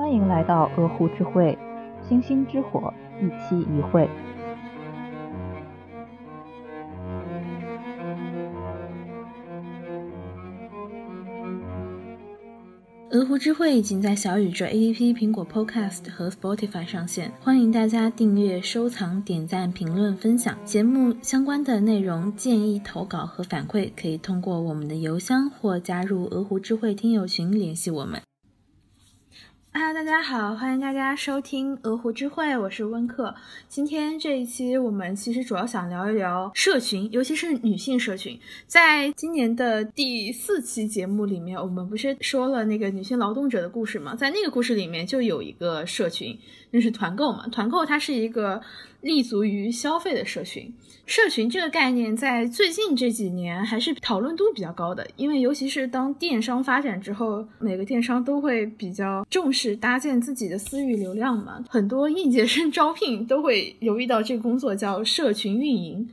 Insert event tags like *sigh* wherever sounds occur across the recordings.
欢迎来到鹅湖之会，星星之火，一期一会。鹅湖之会已经在小宇宙 APP、苹果 Podcast 和 Spotify 上线，欢迎大家订阅、收藏、点赞、评论、分享节目相关的内容。建议投稿和反馈可以通过我们的邮箱或加入鹅湖智慧听友群联系我们。哈喽大家好，欢迎大家收听鹅湖之会，我是温克。今天这一期我们其实主要想聊一聊社群，尤其是女性社群。在今年的第四期节目里面，我们不是说了那个女性劳动者的故事吗？在那个故事里面就有一个社群，那是团购嘛。团购它是一个立足于消费的社群。社群这个概念在最近这几年还是讨论度比较高的，因为尤其是当电商发展之后，每个电商都会比较重视搭建自己的私域流量嘛，很多应届生招聘都会留意到这个工作叫社群运营。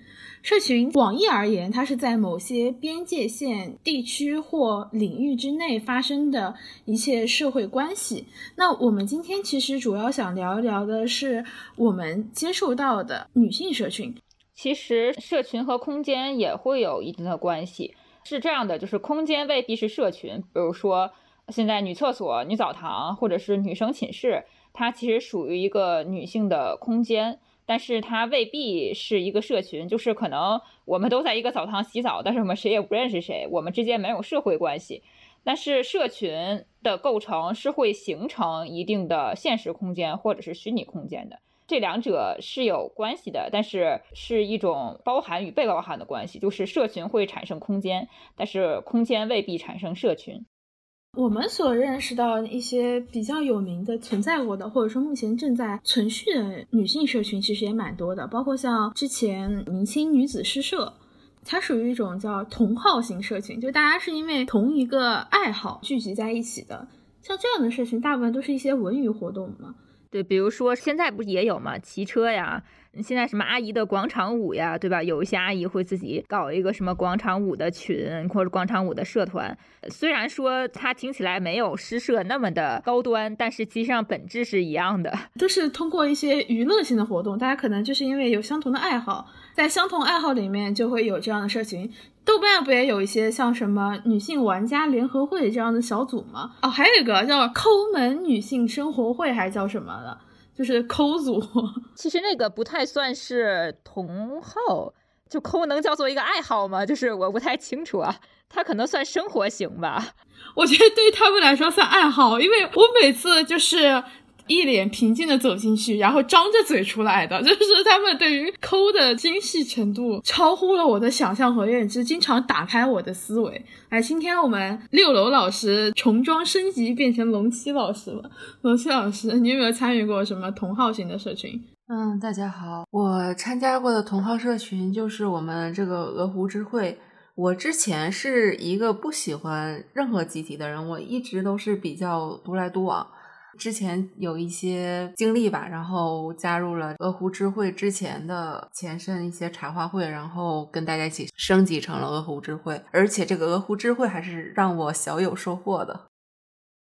社群广义而言，它是在某些边界线地区或领域之内发生的一切社会关系。那我们今天其实主要想聊一聊的是我们接触到的女性社群。其实社群和空间也会有一定的关系，是这样的，就是空间未必是社群。比如说，现在女厕所、女澡堂或者是女生寝室，它其实属于一个女性的空间，但是它未必是一个社群。就是可能我们都在一个澡堂洗澡，但是我们谁也不认识谁，我们之间没有社会关系。但是社群的构成是会形成一定的现实空间或者是虚拟空间的。这两者是有关系的，但是是一种包含与被包含的关系，就是社群会产生空间，但是空间未必产生社群。我们所认识到一些比较有名的、存在过的，或者说目前正在存续的女性社群，其实也蛮多的，包括像之前明清女子诗社，它属于一种叫同好型社群，就大家是因为同一个爱好聚集在一起的。像这样的社群，大部分都是一些文娱活动嘛。对，比如说现在不也有嘛，骑车呀，现在什么阿姨的广场舞呀，对吧？有一些阿姨会自己搞一个什么广场舞的群或者广场舞的社团。虽然说它听起来没有诗社那么的高端，但是其实上本质是一样的，都是通过一些娱乐性的活动，大家可能就是因为有相同的爱好，在相同爱好里面就会有这样的社群。豆瓣不也有一些像什么女性玩家联合会这样的小组吗？哦，还有一个叫抠门女性生活会，还是叫什么的，就是抠组。*laughs* 其实那个不太算是同好，就抠能叫做一个爱好吗？就是我不太清楚啊，他可能算生活型吧。我觉得对他们来说算爱好，因为我每次就是。一脸平静的走进去，然后张着嘴出来的，*laughs* 就是他们对于抠的精细程度超乎了我的想象和认知，经常打开我的思维。哎，今天我们六楼老师重装升级变成龙七老师了。龙七老师，你有没有参与过什么同好型的社群？嗯，大家好，我参加过的同好社群就是我们这个鹅湖之会。我之前是一个不喜欢任何集体的人，我一直都是比较独来独往。之前有一些经历吧，然后加入了鹅湖之会之前的前身一些茶话会，然后跟大家一起升级成了鹅湖之会，而且这个鹅湖之会还是让我小有收获的。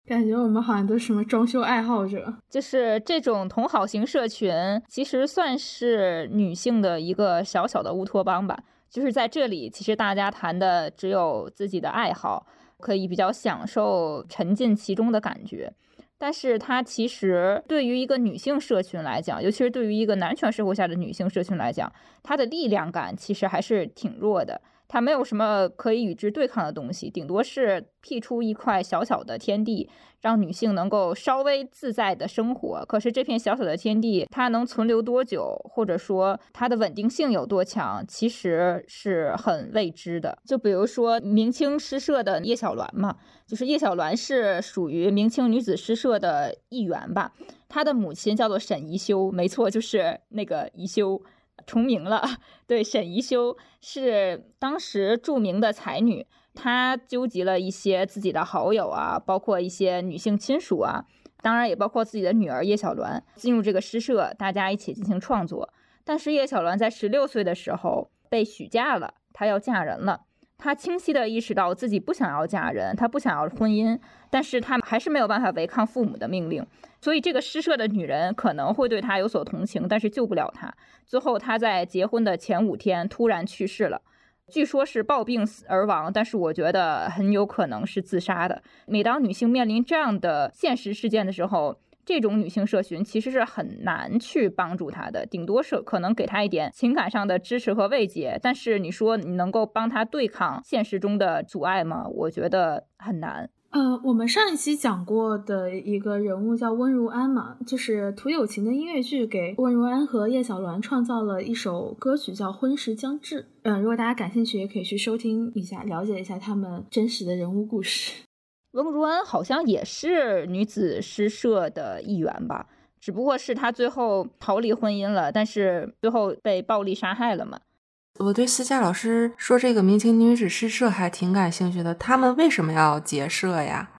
感觉我们好像都是什么装修爱好者，就是这种同好型社群，其实算是女性的一个小小的乌托邦吧。就是在这里，其实大家谈的只有自己的爱好，可以比较享受沉浸其中的感觉。但是它其实对于一个女性社群来讲，尤其是对于一个男权社会下的女性社群来讲，它的力量感其实还是挺弱的。它没有什么可以与之对抗的东西，顶多是辟出一块小小的天地，让女性能够稍微自在的生活。可是这片小小的天地，它能存留多久，或者说它的稳定性有多强，其实是很未知的。就比如说明清诗社的叶小鸾嘛，就是叶小鸾是属于明清女子诗社的一员吧。她的母亲叫做沈宜修，没错，就是那个宜修。重名了，*laughs* 对，沈宜修是当时著名的才女，她纠集了一些自己的好友啊，包括一些女性亲属啊，当然也包括自己的女儿叶小鸾，进入这个诗社，大家一起进行创作。但是叶小鸾在十六岁的时候被许嫁了，她要嫁人了。她清晰地意识到自己不想要嫁人，她不想要婚姻，但是她还是没有办法违抗父母的命令。所以这个诗社的女人可能会对她有所同情，但是救不了她。最后，她在结婚的前五天突然去世了，据说是暴病死而亡，但是我觉得很有可能是自杀的。每当女性面临这样的现实事件的时候，这种女性社群其实是很难去帮助她的，顶多是可能给她一点情感上的支持和慰藉。但是你说你能够帮她对抗现实中的阻碍吗？我觉得很难。呃，我们上一期讲过的一个人物叫温如安嘛，就是涂有情的音乐剧给温如安和叶小鸾创造了一首歌曲叫《婚时将至》。嗯，如果大家感兴趣，也可以去收听一下，了解一下他们真实的人物故事。翁如安好像也是女子诗社的一员吧，只不过是她最后逃离婚姻了，但是最后被暴力杀害了嘛。我对思佳老师说这个明清女子诗社还挺感兴趣的，他们为什么要结社呀？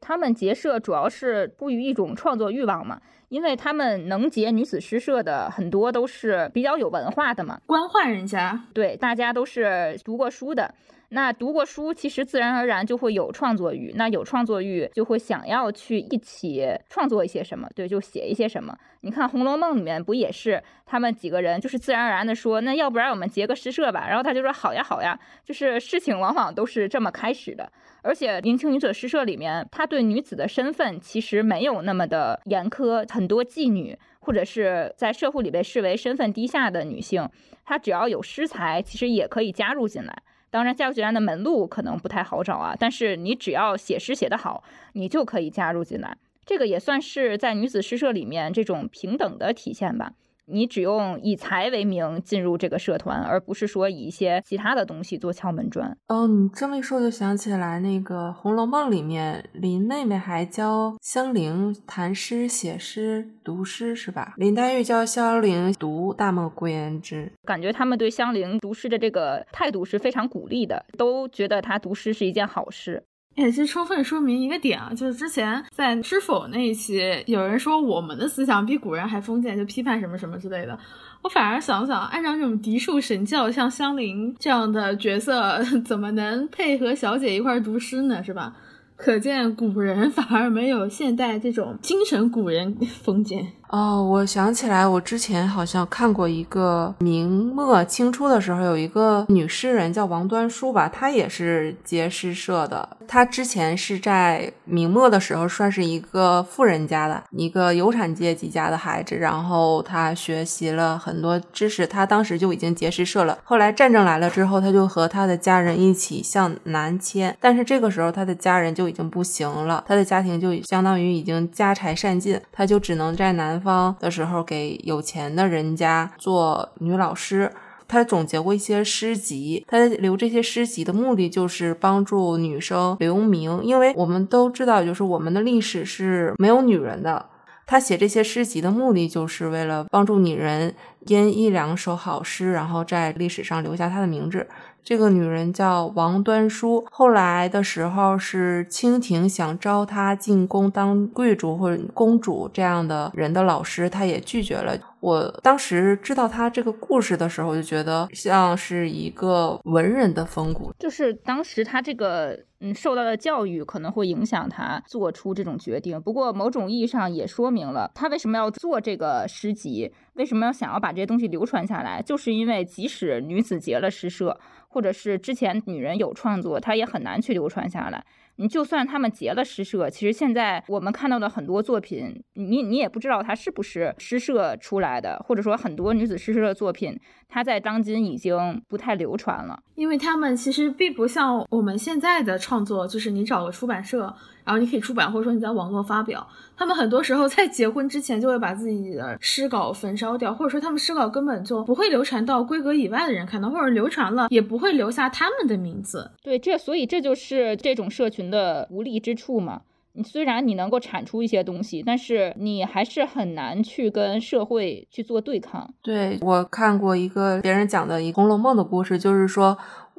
他们结社主要是出于一种创作欲望嘛，因为他们能结女子诗社的很多都是比较有文化的嘛，官宦人家，对，大家都是读过书的。那读过书，其实自然而然就会有创作欲。那有创作欲，就会想要去一起创作一些什么，对，就写一些什么。你看《红楼梦》里面不也是他们几个人，就是自然而然的说，那要不然我们结个诗社吧？然后他就说好呀，好呀。就是事情往往都是这么开始的。而且明清女子诗社里面，他对女子的身份其实没有那么的严苛。很多妓女或者是在社会里被视为身份低下的女性，她只要有诗才，其实也可以加入进来。当然，加入进来的门路可能不太好找啊，但是你只要写诗写得好，你就可以加入进来。这个也算是在女子诗社里面这种平等的体现吧。你只用以才为名进入这个社团，而不是说以一些其他的东西做敲门砖。哦，你这么一说，就想起来那个《红楼梦》里面，林妹妹还教香菱弹诗、写诗、读诗，是吧？林黛玉教香菱读《大漠孤烟直》，感觉他们对香菱读诗的这个态度是非常鼓励的，都觉得她读诗是一件好事。也是充分说明一个点啊，就是之前在《知否》那一期，有人说我们的思想比古人还封建，就批判什么什么之类的。我反而想想，按照这种嫡庶神教，像香菱这样的角色，*laughs* 怎么能配合小姐一块读诗呢？是吧？可见古人反而没有现代这种精神古人封建。哦，我想起来，我之前好像看过一个明末清初的时候，有一个女诗人叫王端淑吧，她也是结诗社的。她之前是在明末的时候，算是一个富人家的一个有产阶级家的孩子，然后她学习了很多知识，她当时就已经结诗社了。后来战争来了之后，她就和她的家人一起向南迁，但是这个时候她的家人就已经不行了，她的家庭就相当于已经家财散尽，她就只能在南。方的时候给有钱的人家做女老师，他总结过一些诗集，他留这些诗集的目的就是帮助女生留名，因为我们都知道，就是我们的历史是没有女人的。他写这些诗集的目的就是为了帮助女人因一两首好诗，然后在历史上留下她的名字。这个女人叫王端淑，后来的时候是清廷想招她进宫当贵族或者公主这样的人的老师，她也拒绝了。我当时知道她这个故事的时候，就觉得像是一个文人的风骨，就是当时她这个嗯受到的教育可能会影响她做出这种决定。不过某种意义上也说明了她为什么要做这个诗集，为什么要想要把这些东西流传下来，就是因为即使女子结了诗社。或者是之前女人有创作，她也很难去流传下来。你就算他们结了诗社，其实现在我们看到的很多作品，你你也不知道它是不是诗社出来的，或者说很多女子诗社的作品，它在当今已经不太流传了，因为他们其实并不像我们现在的创作，就是你找个出版社。然后你可以出版，或者说你在网络发表。他们很多时候在结婚之前就会把自己的诗稿焚烧掉，或者说他们诗稿根本就不会流传到规格以外的人看到，或者流传了也不会留下他们的名字。对，这所以这就是这种社群的无力之处嘛。你虽然你能够产出一些东西，但是你还是很难去跟社会去做对抗。对我看过一个别人讲的一《红楼梦》的故事，就是说。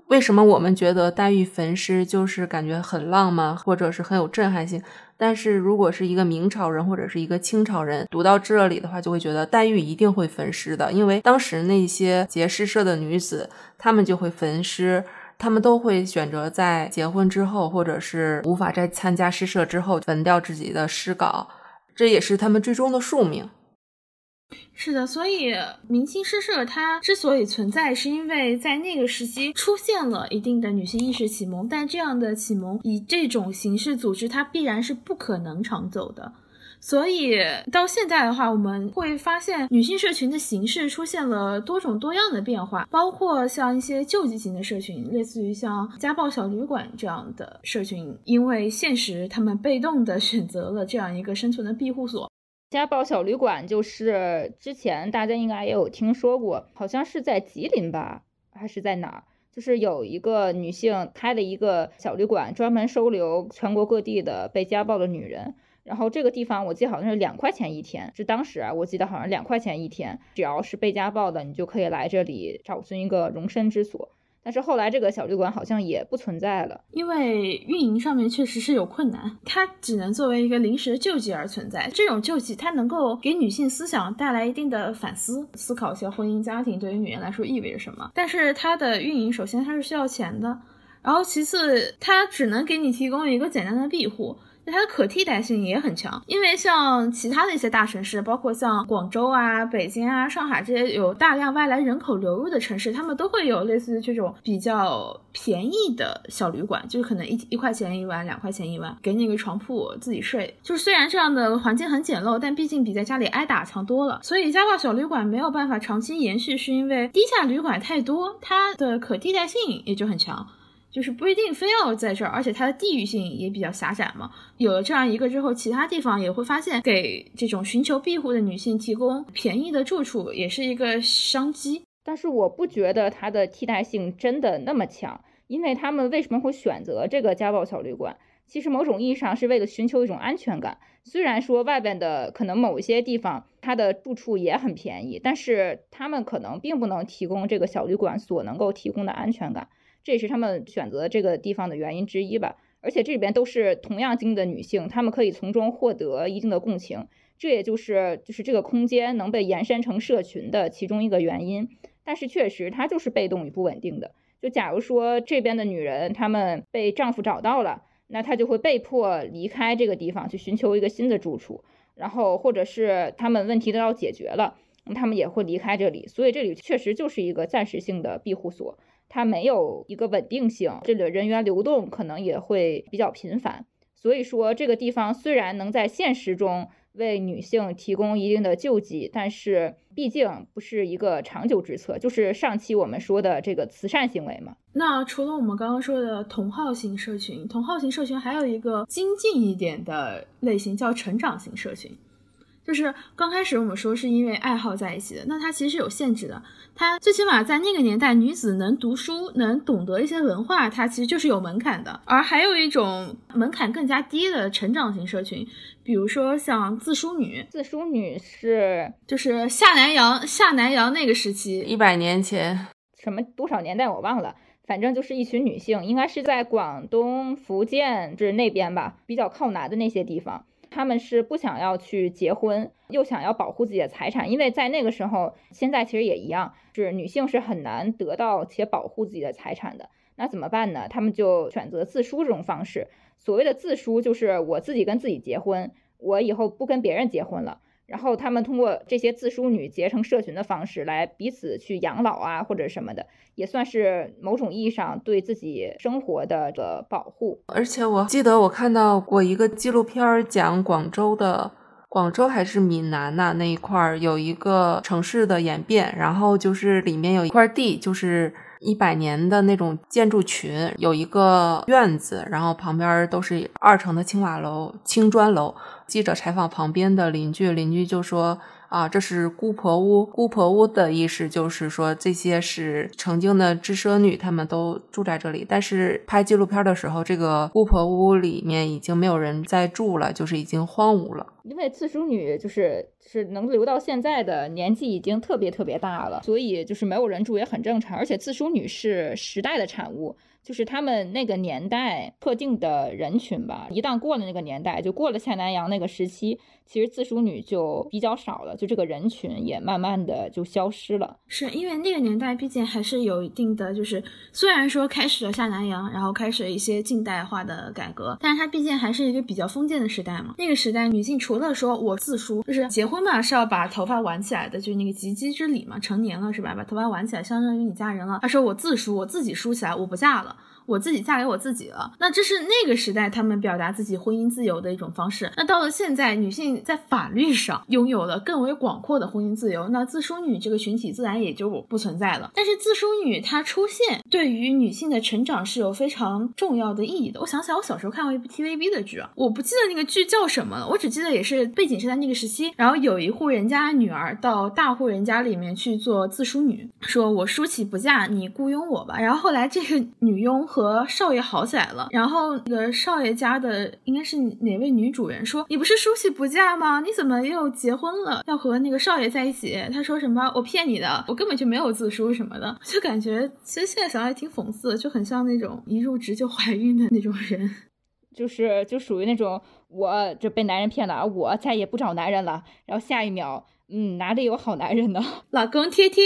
为什么我们觉得黛玉焚诗就是感觉很浪漫，或者是很有震撼性？但是如果是一个明朝人或者是一个清朝人读到这里的话，就会觉得黛玉一定会焚诗的，因为当时那些结诗社的女子，她们就会焚诗。他们都会选择在结婚之后，或者是无法再参加诗社之后，焚掉自己的诗稿，这也是他们最终的宿命。是的，所以明清诗社它之所以存在，是因为在那个时期出现了一定的女性意识启蒙，但这样的启蒙以这种形式组织，它必然是不可能长久的。所以到现在的话，我们会发现女性社群的形式出现了多种多样的变化，包括像一些救济型的社群，类似于像家暴小旅馆这样的社群，因为现实，他们被动的选择了这样一个生存的庇护所。家暴小旅馆就是之前大家应该也有听说过，好像是在吉林吧，还是在哪儿？就是有一个女性开了一个小旅馆，专门收留全国各地的被家暴的女人。然后这个地方我记得好像是两块钱一天，是当时啊，我记得好像两块钱一天，只要是被家暴的，你就可以来这里找寻一个容身之所。但是后来这个小旅馆好像也不存在了，因为运营上面确实是有困难，它只能作为一个临时救济而存在。这种救济它能够给女性思想带来一定的反思，思考一下婚姻家庭对于女人来说意味着什么。但是它的运营首先它是需要钱的，然后其次它只能给你提供一个简单的庇护。它的可替代性也很强，因为像其他的一些大城市，包括像广州啊、北京啊、上海这些有大量外来人口流入的城市，他们都会有类似于这种比较便宜的小旅馆，就是可能一一块钱一晚、两块钱一晚，给你个床铺自己睡。就是虽然这样的环境很简陋，但毕竟比在家里挨打强多了。所以家暴小旅馆没有办法长期延续，是因为低价旅馆太多，它的可替代性也就很强。就是不一定非要在这儿，而且它的地域性也比较狭窄嘛。有了这样一个之后，其他地方也会发现，给这种寻求庇护的女性提供便宜的住处，也是一个商机。但是我不觉得它的替代性真的那么强，因为他们为什么会选择这个家暴小旅馆？其实某种意义上是为了寻求一种安全感。虽然说外边的可能某些地方它的住处也很便宜，但是他们可能并不能提供这个小旅馆所能够提供的安全感。这也是他们选择这个地方的原因之一吧。而且这里边都是同样经历的女性，她们可以从中获得一定的共情。这也就是就是这个空间能被延伸成社群的其中一个原因。但是确实，它就是被动与不稳定的。就假如说这边的女人她们被丈夫找到了，那她就会被迫离开这个地方去寻求一个新的住处。然后或者是她们问题都要解决了，那她们也会离开这里。所以这里确实就是一个暂时性的庇护所。它没有一个稳定性，这里的人员流动可能也会比较频繁。所以说，这个地方虽然能在现实中为女性提供一定的救济，但是毕竟不是一个长久之策。就是上期我们说的这个慈善行为嘛。那除了我们刚刚说的同好型社群，同好型社群还有一个精进一点的类型，叫成长型社群。就是刚开始我们说是因为爱好在一起的，那它其实是有限制的。它最起码在那个年代，女子能读书、能懂得一些文化，它其实就是有门槛的。而还有一种门槛更加低的成长型社群，比如说像自梳女。自梳女是就是下南洋，下南洋那个时期，一百年前，什么多少年代我忘了，反正就是一群女性，应该是在广东、福建就是那边吧，比较靠南的那些地方。他们是不想要去结婚，又想要保护自己的财产，因为在那个时候，现在其实也一样，是女性是很难得到且保护自己的财产的。那怎么办呢？他们就选择自梳这种方式。所谓的自梳，就是我自己跟自己结婚，我以后不跟别人结婚了。然后他们通过这些自梳女结成社群的方式来彼此去养老啊，或者什么的，也算是某种意义上对自己生活的个保护。而且我记得我看到过一个纪录片，讲广州的广州还是闽南呐那一块儿有一个城市的演变，然后就是里面有一块地，就是一百年的那种建筑群，有一个院子，然后旁边都是二层的青瓦楼、青砖楼。记者采访旁边的邻居，邻居就说：“啊，这是姑婆屋。姑婆屋的意思就是说，这些是曾经的知奢女，她们都住在这里。但是拍纪录片的时候，这个姑婆屋里面已经没有人在住了，就是已经荒芜了。因为自梳女就是是能留到现在的年纪已经特别特别大了，所以就是没有人住也很正常。而且自梳女是时代的产物。”就是他们那个年代特定的人群吧，一旦过了那个年代，就过了下南洋那个时期，其实自梳女就比较少了，就这个人群也慢慢的就消失了。是因为那个年代毕竟还是有一定的，就是虽然说开始了下南洋，然后开始了一些近代化的改革，但是它毕竟还是一个比较封建的时代嘛。那个时代女性除了说我自梳，就是结婚嘛是要把头发挽起来的，就是那个及笄之礼嘛，成年了是吧？把头发挽起来，相当于你嫁人了。她说我自梳，我自己梳起来，我不嫁了。我自己嫁给我自己了，那这是那个时代他们表达自己婚姻自由的一种方式。那到了现在，女性在法律上拥有了更为广阔的婚姻自由，那自梳女这个群体自然也就不存在了。但是自梳女她出现，对于女性的成长是有非常重要的意义的。我想起来，我小时候看过一部 TVB 的剧啊，我不记得那个剧叫什么了，我只记得也是背景是在那个时期，然后有一户人家女儿到大户人家里面去做自梳女，说我梳起不嫁，你雇佣我吧。然后后来这个女佣。和和少爷好起来了，然后那个少爷家的应该是哪位女主人说：“你不是梳洗不嫁吗？你怎么又结婚了？要和那个少爷在一起？”他说什么？我骗你的，我根本就没有自梳什么的。就感觉其实现在想来挺讽刺，就很像那种一入职就怀孕的那种人，*laughs* 就是就属于那种我就被男人骗了，我再也不找男人了。然后下一秒，嗯，哪里有好男人呢？*laughs* 老公贴贴。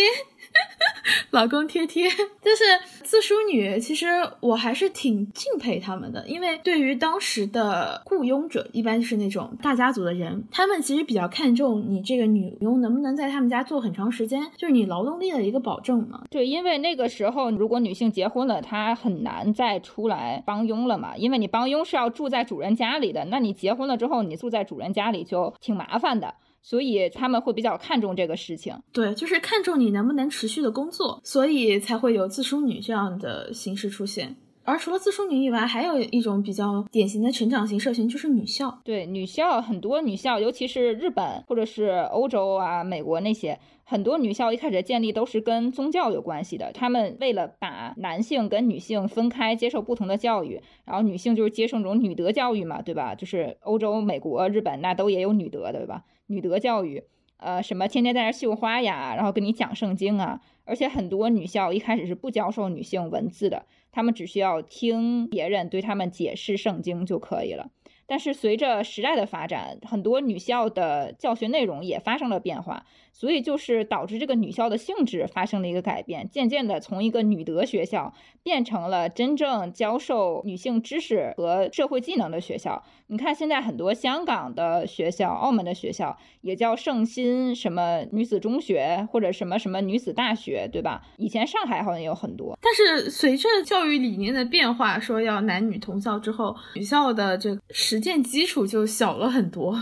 *laughs* 老公贴贴，就是自梳女。其实我还是挺敬佩他们的，因为对于当时的雇佣者，一般是那种大家族的人，他们其实比较看重你这个女佣能不能在他们家做很长时间，就是你劳动力的一个保证嘛。对，因为那个时候如果女性结婚了，她很难再出来帮佣了嘛，因为你帮佣是要住在主人家里的，那你结婚了之后，你住在主人家里就挺麻烦的。所以他们会比较看重这个事情，对，就是看重你能不能持续的工作，所以才会有自梳女这样的形式出现。而除了自梳女以外，还有一种比较典型的成长型社群，就是女校。对，女校很多女校，尤其是日本或者是欧洲啊、美国那些，很多女校一开始建立都是跟宗教有关系的。他们为了把男性跟女性分开，接受不同的教育，然后女性就是接受那种女德教育嘛，对吧？就是欧洲、美国、日本那都也有女德的，对吧？女德教育，呃，什么天天在那绣花呀，然后跟你讲圣经啊，而且很多女校一开始是不教授女性文字的，她们只需要听别人对她们解释圣经就可以了。但是随着时代的发展，很多女校的教学内容也发生了变化。所以就是导致这个女校的性质发生了一个改变，渐渐的从一个女德学校变成了真正教授女性知识和社会技能的学校。你看现在很多香港的学校、澳门的学校也叫圣心什么女子中学或者什么什么女子大学，对吧？以前上海好像也有很多。但是随着教育理念的变化，说要男女同校之后，女校的这个实践基础就小了很多。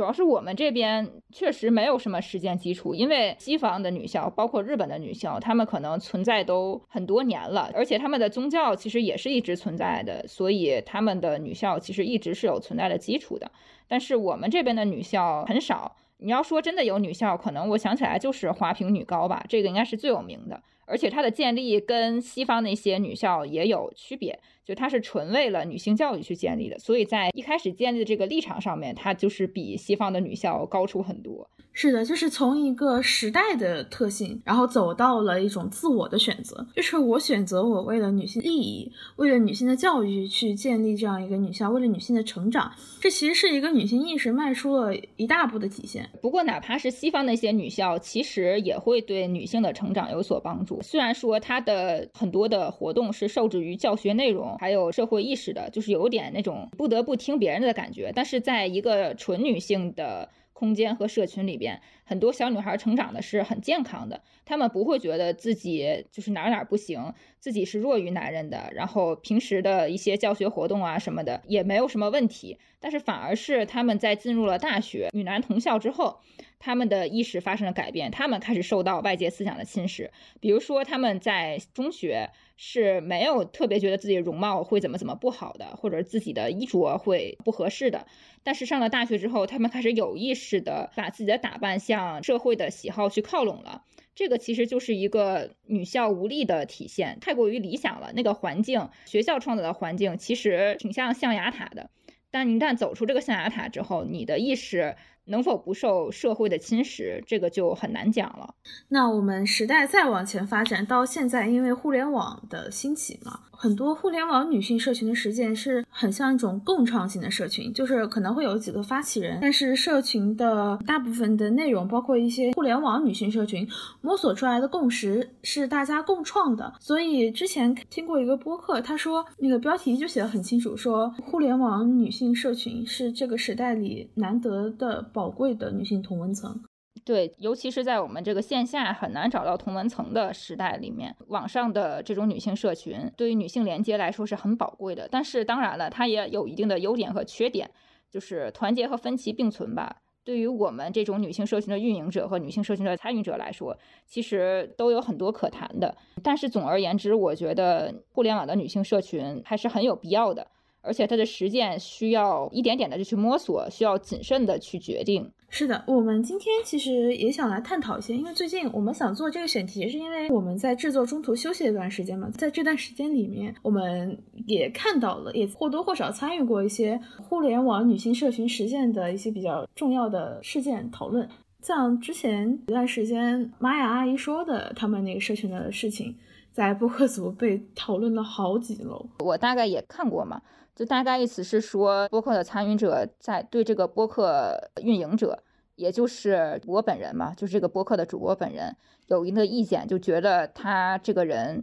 主要是我们这边确实没有什么实践基础，因为西方的女校，包括日本的女校，她们可能存在都很多年了，而且她们的宗教其实也是一直存在的，所以她们的女校其实一直是有存在的基础的。但是我们这边的女校很少，你要说真的有女校，可能我想起来就是华坪女高吧，这个应该是最有名的。而且它的建立跟西方那些女校也有区别，就它是纯为了女性教育去建立的，所以在一开始建立的这个立场上面，它就是比西方的女校高出很多。是的，就是从一个时代的特性，然后走到了一种自我的选择，就是我选择我为了女性利益，为了女性的教育去建立这样一个女校，为了女性的成长，这其实是一个女性意识迈出了一大步的体现。不过，哪怕是西方那些女校，其实也会对女性的成长有所帮助。虽然说它的很多的活动是受制于教学内容，还有社会意识的，就是有点那种不得不听别人的感觉。但是在一个纯女性的空间和社群里边，很多小女孩成长的是很健康的，她们不会觉得自己就是哪哪不行，自己是弱于男人的。然后平时的一些教学活动啊什么的也没有什么问题。但是反而是她们在进入了大学，女男同校之后。他们的意识发生了改变，他们开始受到外界思想的侵蚀。比如说，他们在中学是没有特别觉得自己容貌会怎么怎么不好的，或者自己的衣着会不合适的。但是上了大学之后，他们开始有意识的把自己的打扮向社会的喜好去靠拢了。这个其实就是一个女校无力的体现，太过于理想了。那个环境，学校创造的环境其实挺像象牙塔的。但一旦走出这个象牙塔之后，你的意识。能否不受社会的侵蚀，这个就很难讲了。那我们时代再往前发展到现在，因为互联网的兴起嘛，很多互联网女性社群的实践是很像一种共创性的社群，就是可能会有几个发起人，但是社群的大部分的内容，包括一些互联网女性社群摸索出来的共识是大家共创的。所以之前听过一个播客，他说那个标题就写的很清楚，说互联网女性社群是这个时代里难得的。宝贵的女性同文层，对，尤其是在我们这个线下很难找到同文层的时代里面，网上的这种女性社群对于女性连接来说是很宝贵的。但是当然了，它也有一定的优点和缺点，就是团结和分歧并存吧。对于我们这种女性社群的运营者和女性社群的参与者来说，其实都有很多可谈的。但是总而言之，我觉得互联网的女性社群还是很有必要的。而且它的实践需要一点点的就去摸索，需要谨慎的去决定。是的，我们今天其实也想来探讨一些，因为最近我们想做这个选题，是因为我们在制作中途休息了一段时间嘛，在这段时间里面，我们也看到了，也或多或少参与过一些互联网女性社群实践的一些比较重要的事件讨论。像之前一段时间，玛雅阿姨说的他们那个社群的事情，在播客组被讨论了好几楼。我大概也看过嘛。就大概意思是说，播客的参与者在对这个播客运营者，也就是我本人嘛，就是这个播客的主播本人，有一个意见，就觉得他这个人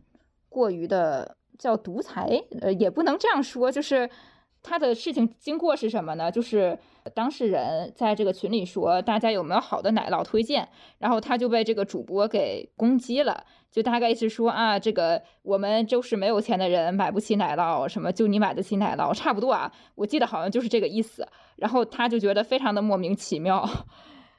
过于的叫独裁，呃，也不能这样说，就是他的事情经过是什么呢？就是当事人在这个群里说，大家有没有好的奶酪推荐，然后他就被这个主播给攻击了。就大概意思说啊，这个我们就是没有钱的人买不起奶酪，什么就你买得起奶酪，差不多啊。我记得好像就是这个意思。然后他就觉得非常的莫名其妙，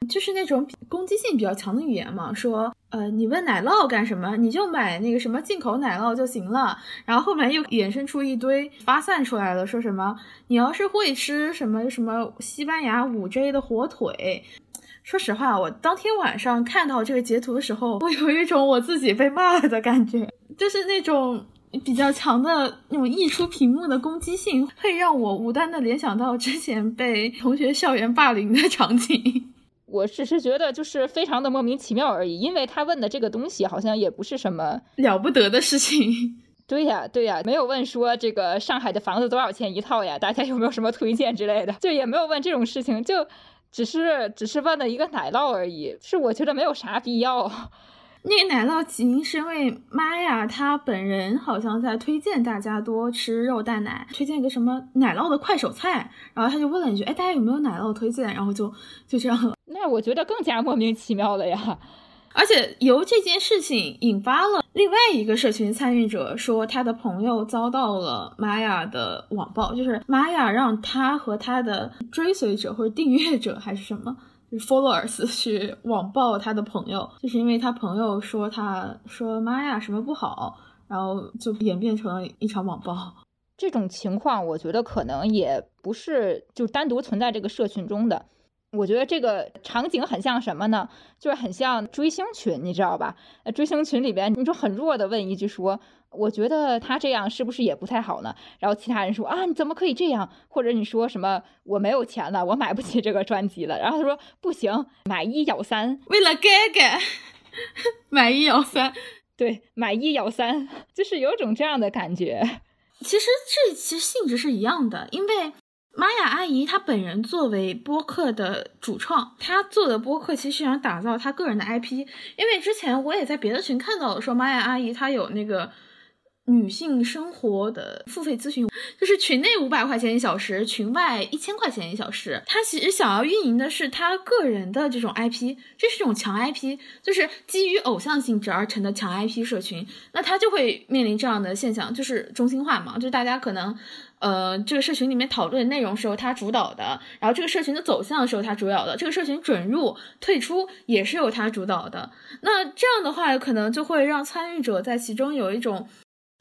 就是那种攻击性比较强的语言嘛，说呃你问奶酪干什么？你就买那个什么进口奶酪就行了。然后后面又衍生出一堆发散出来了，说什么你要是会吃什么什么西班牙五 J 的火腿。说实话，我当天晚上看到这个截图的时候，我有一种我自己被骂了的感觉，就是那种比较强的那种溢出屏幕的攻击性，会让我无端的联想到之前被同学校园霸凌的场景。我只是觉得就是非常的莫名其妙而已，因为他问的这个东西好像也不是什么 *laughs* 了不得的事情。对呀，对呀，没有问说这个上海的房子多少钱一套呀，大家有没有什么推荐之类的，就也没有问这种事情，就。只是只是问了一个奶酪而已，是我觉得没有啥必要。那个奶酪起因是因为妈呀，她本人好像在推荐大家多吃肉蛋奶，推荐一个什么奶酪的快手菜，然后他就问了一句：“哎，大家有没有奶酪推荐？”然后就就这样了。*laughs* 那我觉得更加莫名其妙了呀。*laughs* 而且由这件事情引发了另外一个社群参与者说，他的朋友遭到了玛雅的网暴，就是玛雅让他和他的追随者或者订阅者还是什么，就是就 followers *laughs* 去网暴他的朋友，就是因为他朋友说他说妈呀什么不好，然后就演变成了一场网暴。这种情况，我觉得可能也不是就单独存在这个社群中的。我觉得这个场景很像什么呢？就是很像追星群，你知道吧？追星群里边，你就很弱的问一句说：“我觉得他这样是不是也不太好呢？”然后其他人说：“啊，你怎么可以这样？”或者你说什么：“我没有钱了，我买不起这个专辑了。”然后他说：“不行，买一咬三，为了哥哥，买一咬三，对，买一咬三，就是有种这样的感觉。其实这其实性质是一样的，因为。玛雅阿姨她本人作为播客的主创，她做的播客其实想打造她个人的 IP。因为之前我也在别的群看到了，说玛雅阿姨她有那个女性生活的付费咨询，就是群内五百块钱一小时，群外一千块钱一小时。她其实想要运营的是她个人的这种 IP，这是一种强 IP，就是基于偶像性质而成的强 IP 社群。那她就会面临这样的现象，就是中心化嘛，就是大家可能。呃，这个社群里面讨论内容是由他主导的，然后这个社群的走向是由他主导的，这个社群准入、退出也是由他主导的。那这样的话，可能就会让参与者在其中有一种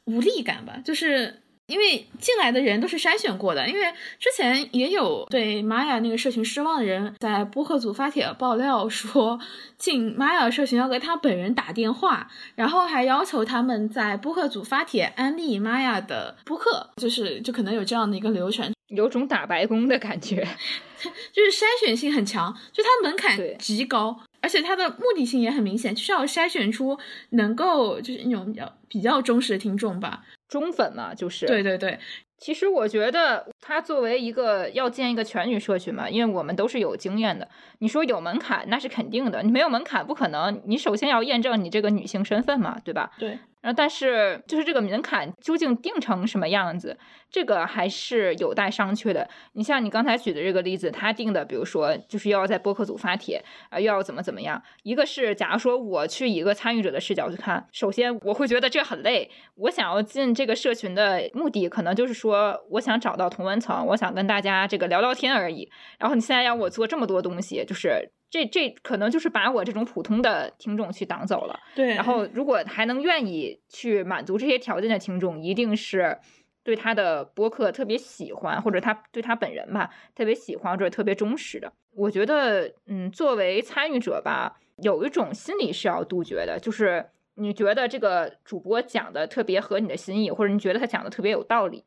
无力感吧，就是。因为进来的人都是筛选过的，因为之前也有对玛雅那个社群失望的人在播客组发帖爆料说，进玛雅社群要给他本人打电话，然后还要求他们在播客组发帖安利玛雅的播客，就是就可能有这样的一个流程。有种打白工的感觉，*laughs* 就是筛选性很强，就它门槛极高，而且它的目的性也很明显，就是要筛选出能够就是那种比较比较忠实的听众吧。忠粉嘛，就是对对对，其实我觉得，它作为一个要建一个全女社群嘛，因为我们都是有经验的。你说有门槛，那是肯定的。你没有门槛，不可能。你首先要验证你这个女性身份嘛，对吧？对。然后，但是就是这个门槛究竟定成什么样子，这个还是有待商榷的。你像你刚才举的这个例子，他定的，比如说就是要在播客组发帖啊，又要怎么怎么样。一个是，假如说我去一个参与者的视角去看，首先我会觉得这很累。我想要进这个社群的目的，可能就是说我想找到同文层，我想跟大家这个聊聊天而已。然后你现在让我做这么多东西，就是这这可能就是把我这种普通的听众去挡走了。对，然后如果还能愿意去满足这些条件的听众，一定是对他的播客特别喜欢，或者他对他本人吧特别喜欢或者特别忠实的。我觉得，嗯，作为参与者吧，有一种心理是要杜绝的，就是你觉得这个主播讲的特别合你的心意，或者你觉得他讲的特别有道理，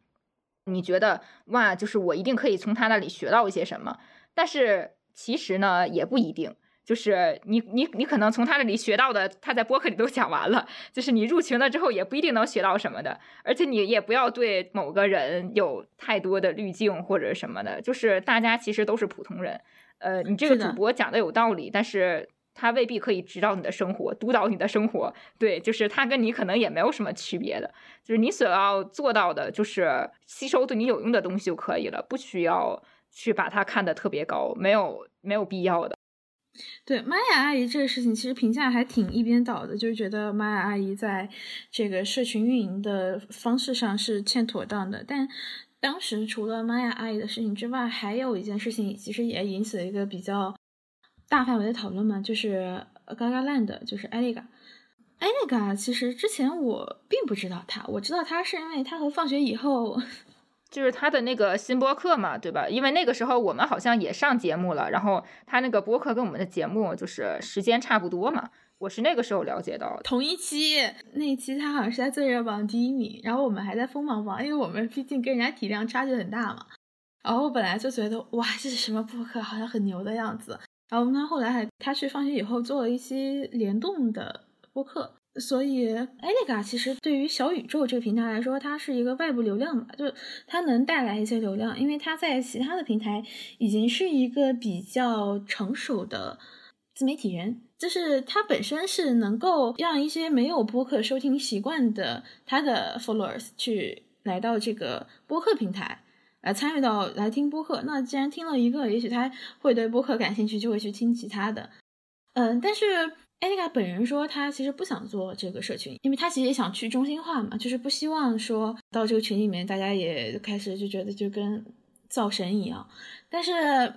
你觉得哇，就是我一定可以从他那里学到一些什么，但是其实呢，也不一定。就是你你你可能从他那里学到的，他在播客里都讲完了。就是你入群了之后，也不一定能学到什么的。而且你也不要对某个人有太多的滤镜或者什么的。就是大家其实都是普通人。呃，你这个主播讲的有道理，但是他未必可以指导你的生活，督导你的生活。对，就是他跟你可能也没有什么区别的。就是你所要做到的，就是吸收对你有用的东西就可以了，不需要去把它看得特别高，没有没有必要的。对玛雅阿姨这个事情，其实评价还挺一边倒的，就是觉得玛雅阿姨在这个社群运营的方式上是欠妥当的。但当时除了玛雅阿姨的事情之外，还有一件事情，其实也引起了一个比较大范围的讨论嘛，就是 Gaga Land，就是艾丽嘎。艾丽嘎其实之前我并不知道她，我知道她是因为她和放学以后。就是他的那个新播客嘛，对吧？因为那个时候我们好像也上节目了，然后他那个播客跟我们的节目就是时间差不多嘛。我是那个时候了解到。同一期那一期他好像是在最热榜第一名，然后我们还在锋芒榜，因为我们毕竟跟人家体量差距很大嘛。然后我本来就觉得哇，这是什么播客，好像很牛的样子。然后他后来还他去放学以后做了一些联动的播客。所以，艾丽嘎其实对于小宇宙这个平台来说，它是一个外部流量吧，就它能带来一些流量，因为它在其他的平台已经是一个比较成熟的自媒体人，就是它本身是能够让一些没有播客收听习惯的他的 followers 去来到这个播客平台来参与到来听播客。那既然听了一个，也许他会对播客感兴趣，就会去听其他的。嗯，但是。艾丽卡本人说，他其实不想做这个社群，因为他其实也想去中心化嘛，就是不希望说到这个群里面，大家也开始就觉得就跟造神一样。但是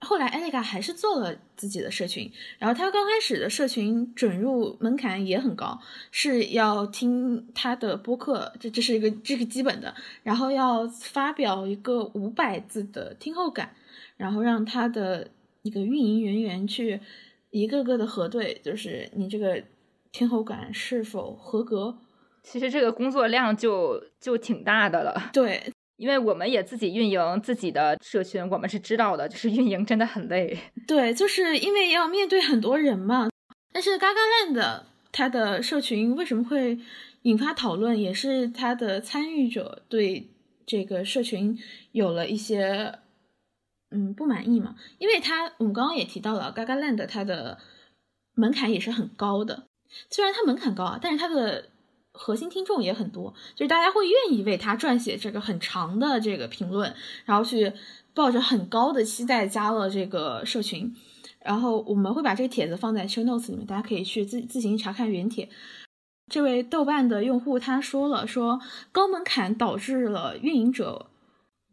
后来艾丽卡还是做了自己的社群，然后他刚开始的社群准入门槛也很高，是要听他的播客，这这是一个这个基本的，然后要发表一个五百字的听后感，然后让他的一个运营人员去。一个个的核对，就是你这个听后感是否合格。其实这个工作量就就挺大的了。对，*laughs* 因为我们也自己运营自己的社群，我们是知道的，就是运营真的很累。对，就是因为要面对很多人嘛。但是 Gaga Land 它的社群为什么会引发讨论，也是它的参与者对这个社群有了一些。嗯，不满意嘛？因为它我们刚刚也提到了，Gaga Land 它的门槛也是很高的。虽然它门槛高啊，但是它的核心听众也很多，就是大家会愿意为它撰写这个很长的这个评论，然后去抱着很高的期待加了这个社群。然后我们会把这个帖子放在 Show Notes 里面，大家可以去自自行查看原帖。这位豆瓣的用户他说了，说高门槛导致了运营者。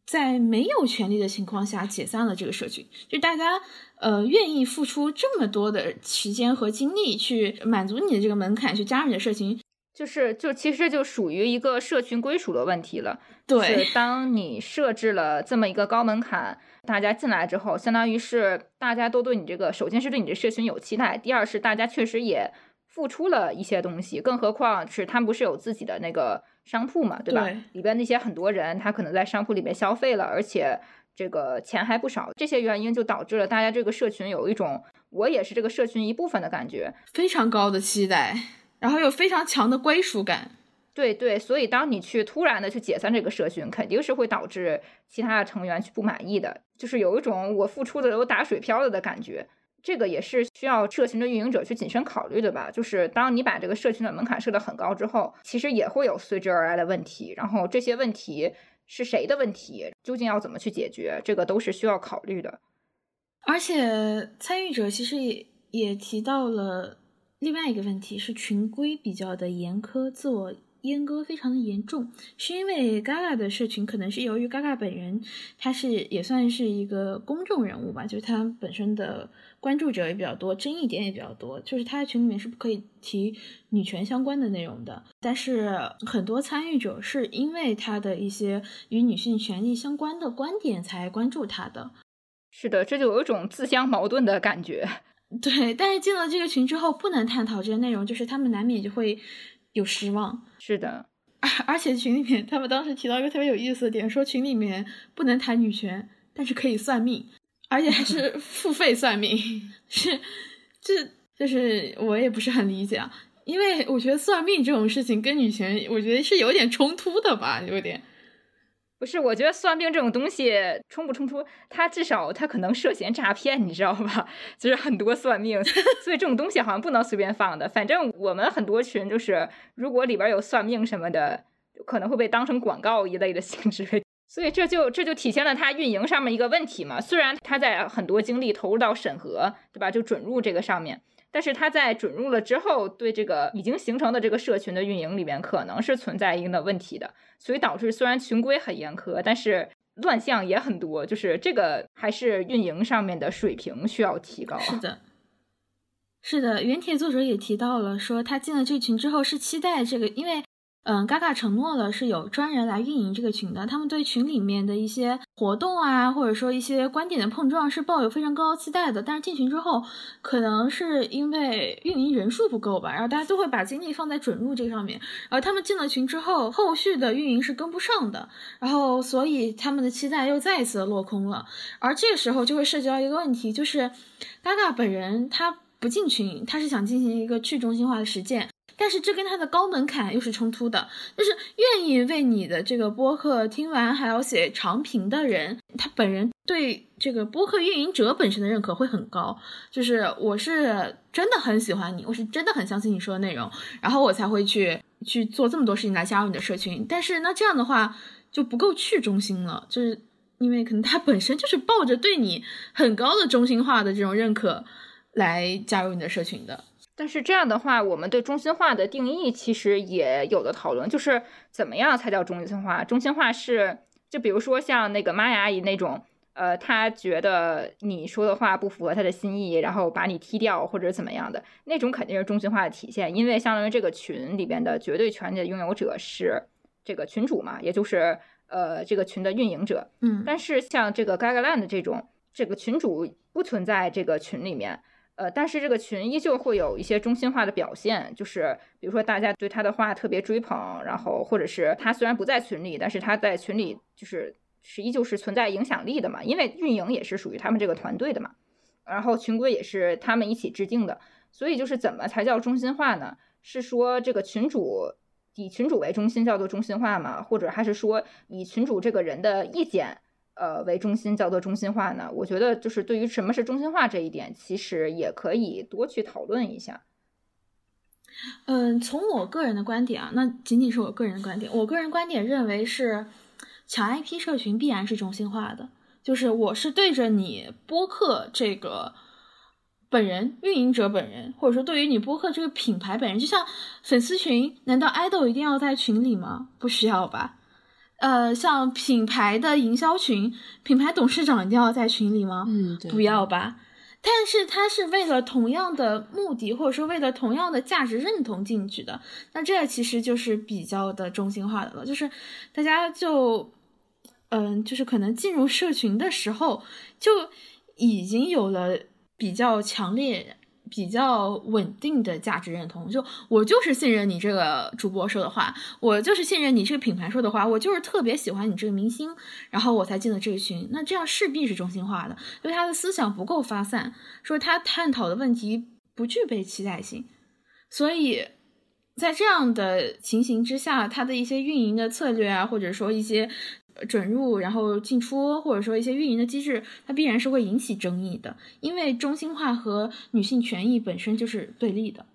在没有权利的情况下解散了这个社群，就大家呃愿意付出这么多的时间和精力去满足你的这个门槛，去加入你的社群，就是就其实就属于一个社群归属的问题了。对，当你设置了这么一个高门槛，大家进来之后，相当于是大家都对你这个，首先是对你这社群有期待，第二是大家确实也付出了一些东西，更何况是他们不是有自己的那个。商铺嘛，对吧？对里边那些很多人，他可能在商铺里面消费了，而且这个钱还不少。这些原因就导致了大家这个社群有一种我也是这个社群一部分的感觉。非常高的期待，然后有非常强的归属感。对对，所以当你去突然的去解散这个社群，肯定是会导致其他的成员去不满意的，就是有一种我付出的都打水漂了的感觉。这个也是需要社群的运营者去谨慎考虑的吧。就是当你把这个社群的门槛设得很高之后，其实也会有随之而来的问题。然后这些问题是谁的问题，究竟要怎么去解决，这个都是需要考虑的。而且参与者其实也也提到了另外一个问题，是群规比较的严苛，自我阉割非常的严重，是因为 Gaga 的社群可能是由于 Gaga 本人，他是也算是一个公众人物吧，就是他本身的关注者也比较多，争议点也比较多，就是他在群里面是不可以提女权相关的内容的。但是很多参与者是因为他的一些与女性权利相关的观点才关注他的。是的，这就有一种自相矛盾的感觉。*laughs* 对，但是进了这个群之后，不能探讨这些内容，就是他们难免就会有失望。是的，而 *laughs* 而且群里面，他们当时提到一个特别有意思的点，说群里面不能谈女权，但是可以算命，而且还是付费算命。是，这就是我也不是很理解啊，因为我觉得算命这种事情跟女权，我觉得是有点冲突的吧，有点。不是，我觉得算命这种东西冲不冲突，它至少它可能涉嫌诈骗，你知道吧？*laughs* 就是很多算命，所以这种东西好像不能随便放的。反正我们很多群就是，如果里边有算命什么的，可能会被当成广告一类的性质。所以这就这就体现了它运营上面一个问题嘛。虽然它在很多精力投入到审核，对吧？就准入这个上面。但是它在准入了之后，对这个已经形成的这个社群的运营里面，可能是存在一定的问题的，所以导致虽然群规很严苛，但是乱象也很多，就是这个还是运营上面的水平需要提高。是的，是的，原帖作者也提到了，说他进了这群之后是期待这个，因为。嗯，Gaga 承诺了是有专人来运营这个群的。他们对群里面的一些活动啊，或者说一些观点的碰撞是抱有非常高期待的。但是进群之后，可能是因为运营人数不够吧，然后大家都会把精力放在准入这个上面。而他们进了群之后，后续的运营是跟不上的，然后所以他们的期待又再一次落空了。而这个时候就会涉及到一个问题，就是 Gaga 本人他不进群，他是想进行一个去中心化的实践。但是这跟他的高门槛又是冲突的，就是愿意为你的这个播客听完还要写长评的人，他本人对这个播客运营者本身的认可会很高，就是我是真的很喜欢你，我是真的很相信你说的内容，然后我才会去去做这么多事情来加入你的社群。但是那这样的话就不够去中心了，就是因为可能他本身就是抱着对你很高的中心化的这种认可来加入你的社群的。但是这样的话，我们对中心化的定义其实也有的讨论，就是怎么样才叫中心化？中心化是，就比如说像那个玛雅阿姨那种，呃，她觉得你说的话不符合她的心意，然后把你踢掉或者怎么样的那种，肯定是中心化的体现，因为相当于这个群里边的绝对权利的拥有者是这个群主嘛，也就是呃这个群的运营者。嗯，但是像这个 Gagaland 这种，这个群主不存在这个群里面。呃，但是这个群依旧会有一些中心化的表现，就是比如说大家对他的话特别追捧，然后或者是他虽然不在群里，但是他在群里就是是依旧是存在影响力的嘛，因为运营也是属于他们这个团队的嘛，然后群规也是他们一起制定的，所以就是怎么才叫中心化呢？是说这个群主以群主为中心叫做中心化吗？或者还是说以群主这个人的意见？呃，为中心叫做中心化呢？我觉得就是对于什么是中心化这一点，其实也可以多去讨论一下。嗯，从我个人的观点啊，那仅仅是我个人的观点。我个人观点认为是，强 IP 社群必然是中心化的。就是我是对着你播客这个本人、运营者本人，或者说对于你播客这个品牌本人，就像粉丝群，难道爱豆一定要在群里吗？不需要吧。呃，像品牌的营销群，品牌董事长一定要在群里吗？嗯，不要吧。但是他是为了同样的目的，或者说为了同样的价值认同进去的，那这其实就是比较的中心化的了。就是大家就，嗯，就是可能进入社群的时候就已经有了比较强烈比较稳定的价值认同，就我就是信任你这个主播说的话，我就是信任你这个品牌说的话，我就是特别喜欢你这个明星，然后我才进了这个群。那这样势必是中心化的，因为他的思想不够发散，说他探讨的问题不具备期待性，所以在这样的情形之下，他的一些运营的策略啊，或者说一些。准入，然后进出，或者说一些运营的机制，它必然是会引起争议的，因为中心化和女性权益本身就是对立的。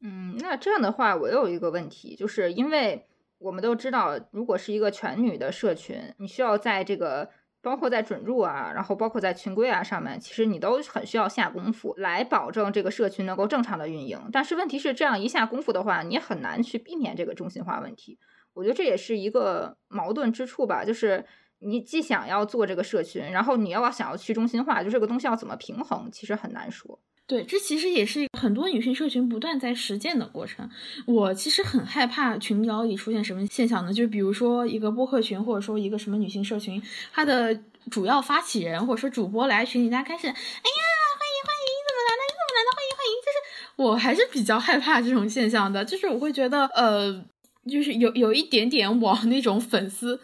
嗯，那这样的话，我有一个问题，就是因为我们都知道，如果是一个全女的社群，你需要在这个包括在准入啊，然后包括在群规啊上面，其实你都很需要下功夫来保证这个社群能够正常的运营。但是问题是，这样一下功夫的话，你很难去避免这个中心化问题。我觉得这也是一个矛盾之处吧，就是你既想要做这个社群，然后你要想要去中心化，就这个东西要怎么平衡，其实很难说。对，这其实也是很多女性社群不断在实践的过程。我其实很害怕群聊里出现什么现象呢？就比如说一个播客群，或者说一个什么女性社群，它的主要发起人或者说主播来群里，大家开始，哎呀，欢迎欢迎，你怎么来的？你怎么来的？欢迎欢迎。就是我还是比较害怕这种现象的，就是我会觉得，呃。就是有有一点点往那种粉丝，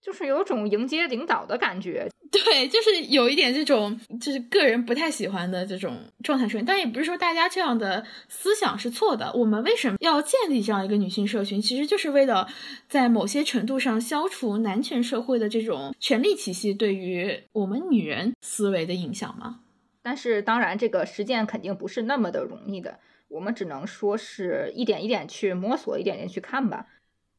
就是有种迎接领导的感觉，*laughs* 对，就是有一点这种，就是个人不太喜欢的这种状态出现。但也不是说大家这样的思想是错的。我们为什么要建立这样一个女性社群？其实就是为了在某些程度上消除男权社会的这种权力体系对于我们女人思维的影响嘛。但是当然，这个实践肯定不是那么的容易的。我们只能说是一点一点去摸索，一点点去看吧。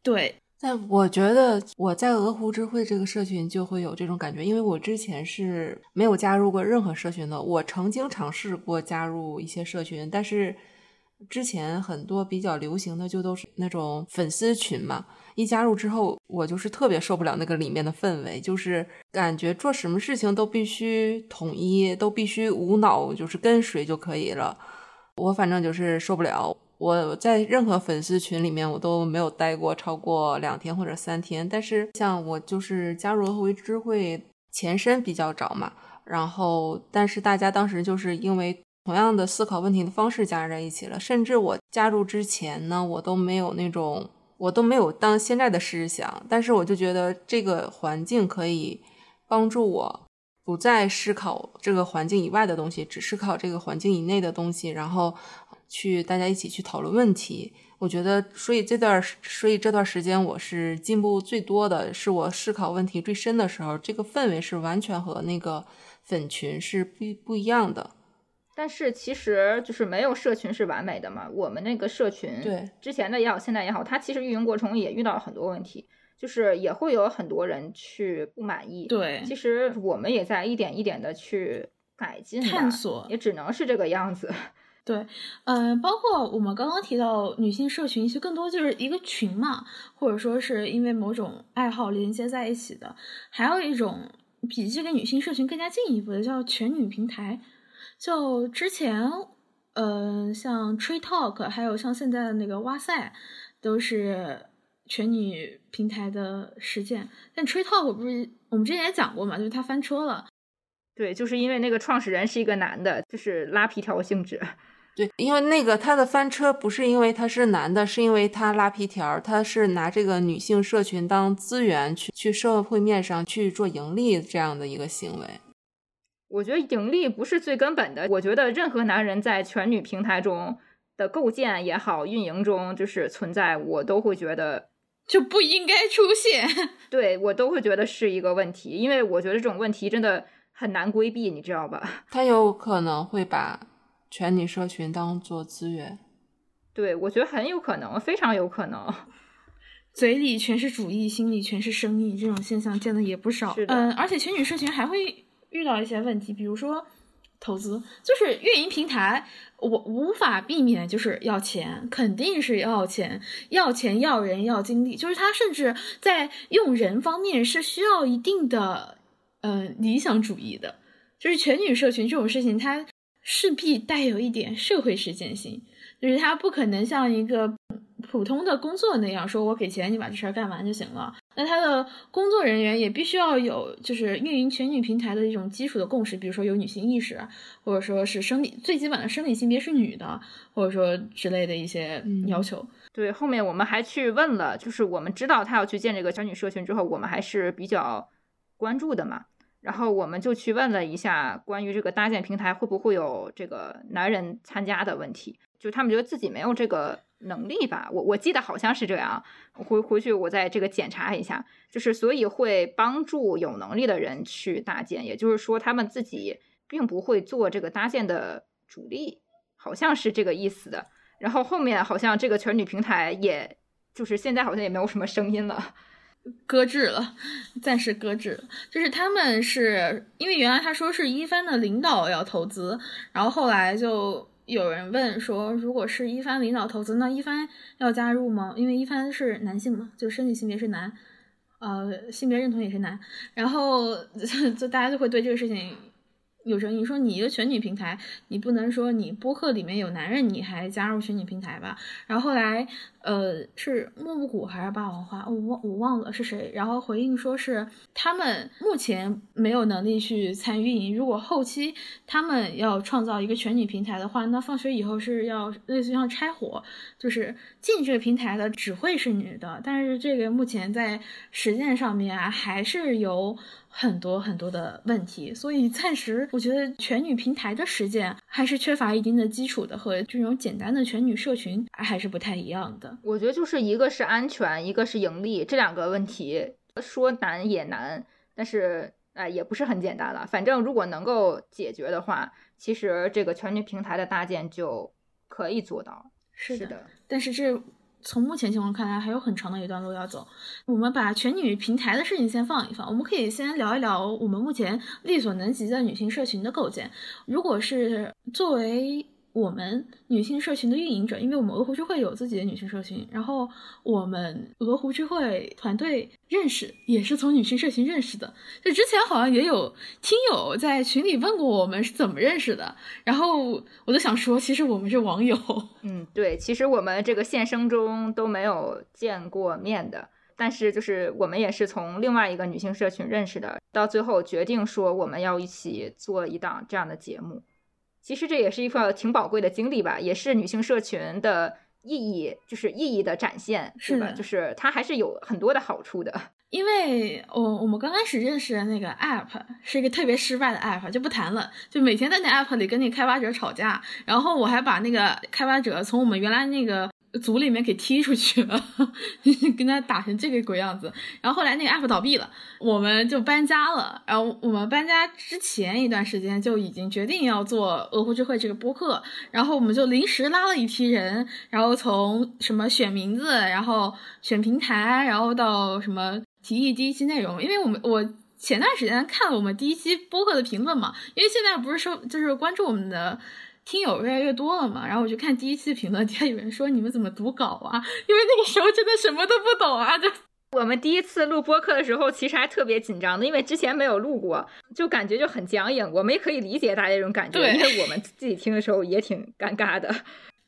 对，但我觉得我在鹅湖之会这个社群就会有这种感觉，因为我之前是没有加入过任何社群的。我曾经尝试过加入一些社群，但是之前很多比较流行的就都是那种粉丝群嘛。一加入之后，我就是特别受不了那个里面的氛围，就是感觉做什么事情都必须统一，都必须无脑，就是跟随就可以了。我反正就是受不了，我在任何粉丝群里面我都没有待过超过两天或者三天。但是像我就是加入回知会前身比较早嘛，然后但是大家当时就是因为同样的思考问题的方式加在一起了，甚至我加入之前呢，我都没有那种我都没有当现在的思想，但是我就觉得这个环境可以帮助我。不再思考这个环境以外的东西，只思考这个环境以内的东西，然后去大家一起去讨论问题。我觉得，所以这段所以这段时间我是进步最多的，是我思考问题最深的时候。这个氛围是完全和那个粉群是不不一样的。但是其实就是没有社群是完美的嘛。我们那个社群，对之前的也好，现在也好，它其实运营过程也遇到了很多问题。就是也会有很多人去不满意，对，其实我们也在一点一点的去改进探索，也只能是这个样子。*laughs* 对，嗯，包括我们刚刚提到女性社群，其实更多就是一个群嘛，或者说是因为某种爱好连接在一起的。还有一种比这个女性社群更加进一步的，叫全女平台。就之前，呃，像 Tree Talk，还有像现在的那个哇塞，都是。全女平台的实践，但 Tree Talk 不是我们之前也讲过嘛？就是他翻车了。对，就是因为那个创始人是一个男的，就是拉皮条性质。对，因为那个他的翻车不是因为他是男的，是因为他拉皮条，他是拿这个女性社群当资源去去社会面上去做盈利这样的一个行为。我觉得盈利不是最根本的。我觉得任何男人在全女平台中的构建也好，运营中就是存在，我都会觉得。就不应该出现，*laughs* 对我都会觉得是一个问题，因为我觉得这种问题真的很难规避，你知道吧？*laughs* 他有可能会把全女社群当做资源，对我觉得很有可能，非常有可能。*laughs* 嘴里全是主义，心里全是生意，这种现象见的也不少。嗯，而且全女社群还会遇到一些问题，比如说。投资就是运营平台，我无法避免就是要钱，肯定是要钱，要钱要人要精力，就是他甚至在用人方面是需要一定的嗯理想主义的，就是全女社群这种事情，它势必带有一点社会实践性，就是它不可能像一个普通的工作那样，说我给钱你把这事儿干完就行了，那他的工作人员也必须要有，就是运营全女平台的一种基础的共识，比如说有女性意识，或者说是生理最基本的生理性别是女的，或者说之类的一些要求。对，后面我们还去问了，就是我们知道他要去建这个小女社群之后，我们还是比较关注的嘛。然后我们就去问了一下关于这个搭建平台会不会有这个男人参加的问题，就他们觉得自己没有这个能力吧。我我记得好像是这样，回回去我再这个检查一下。就是所以会帮助有能力的人去搭建，也就是说他们自己并不会做这个搭建的主力，好像是这个意思的。然后后面好像这个全女平台，也就是现在好像也没有什么声音了，*laughs* 搁置了，暂时搁置了。就是他们是因为原来他说是一帆的领导要投资，然后后来就有人问说，如果是一帆领导投资，那一帆要加入吗？因为一帆是男性嘛，就身体性别是男，呃，性别认同也是男，然后 *laughs* 就大家就会对这个事情。有争议说你一个全女平台，你不能说你播客里面有男人，你还加入全女平台吧？然后后来，呃，是木木谷还是霸王花？我忘我忘了是谁。然后回应说是他们目前没有能力去参与运营。如果后期他们要创造一个全女平台的话，那放学以后是要类似于像拆伙，就是进这个平台的只会是女的。但是这个目前在实践上面啊，还是由。很多很多的问题，所以暂时我觉得全女平台的实践还是缺乏一定的基础的，和这种简单的全女社群还是不太一样的。我觉得就是一个是安全，一个是盈利，这两个问题说难也难，但是哎也不是很简单了。反正如果能够解决的话，其实这个全女平台的搭建就可以做到。是的，但是这。从目前情况看来，还有很长的一段路要走。我们把全女平台的事情先放一放，我们可以先聊一聊我们目前力所能及的女性社群的构建。如果是作为我们女性社群的运营者，因为我们鹅湖之会有自己的女性社群，然后我们鹅湖之会团队认识也是从女性社群认识的。就之前好像也有听友在群里问过我们是怎么认识的，然后我就想说，其实我们是网友。嗯，对，其实我们这个现生中都没有见过面的，但是就是我们也是从另外一个女性社群认识的，到最后决定说我们要一起做一档这样的节目。其实这也是一份挺宝贵的经历吧，也是女性社群的意义，就是意义的展现，是吧？就是它还是有很多的好处的。*laughs* 因为我我们刚开始认识的那个 app 是一个特别失败的 app，就不谈了，就每天在那 app 里跟那开发者吵架，然后我还把那个开发者从我们原来那个。组里面给踢出去了，*laughs* 跟他打成这个鬼样子。然后后来那个 app 倒闭了，我们就搬家了。然后我们搬家之前一段时间就已经决定要做鹅湖智慧这个播客，然后我们就临时拉了一批人，然后从什么选名字，然后选平台，然后到什么提议第一期内容。因为我们我前段时间看了我们第一期播客的评论嘛，因为现在不是说就是关注我们的。听友越来越多了嘛，然后我就看第一期评论，底下有人说你们怎么读稿啊？*laughs* 因为那个时候真的什么都不懂啊！就 *laughs* 我们第一次录播课的时候，其实还特别紧张的，因为之前没有录过，就感觉就很僵硬。我们也可以理解大家这种感觉，因为我们自己听的时候也挺尴尬的。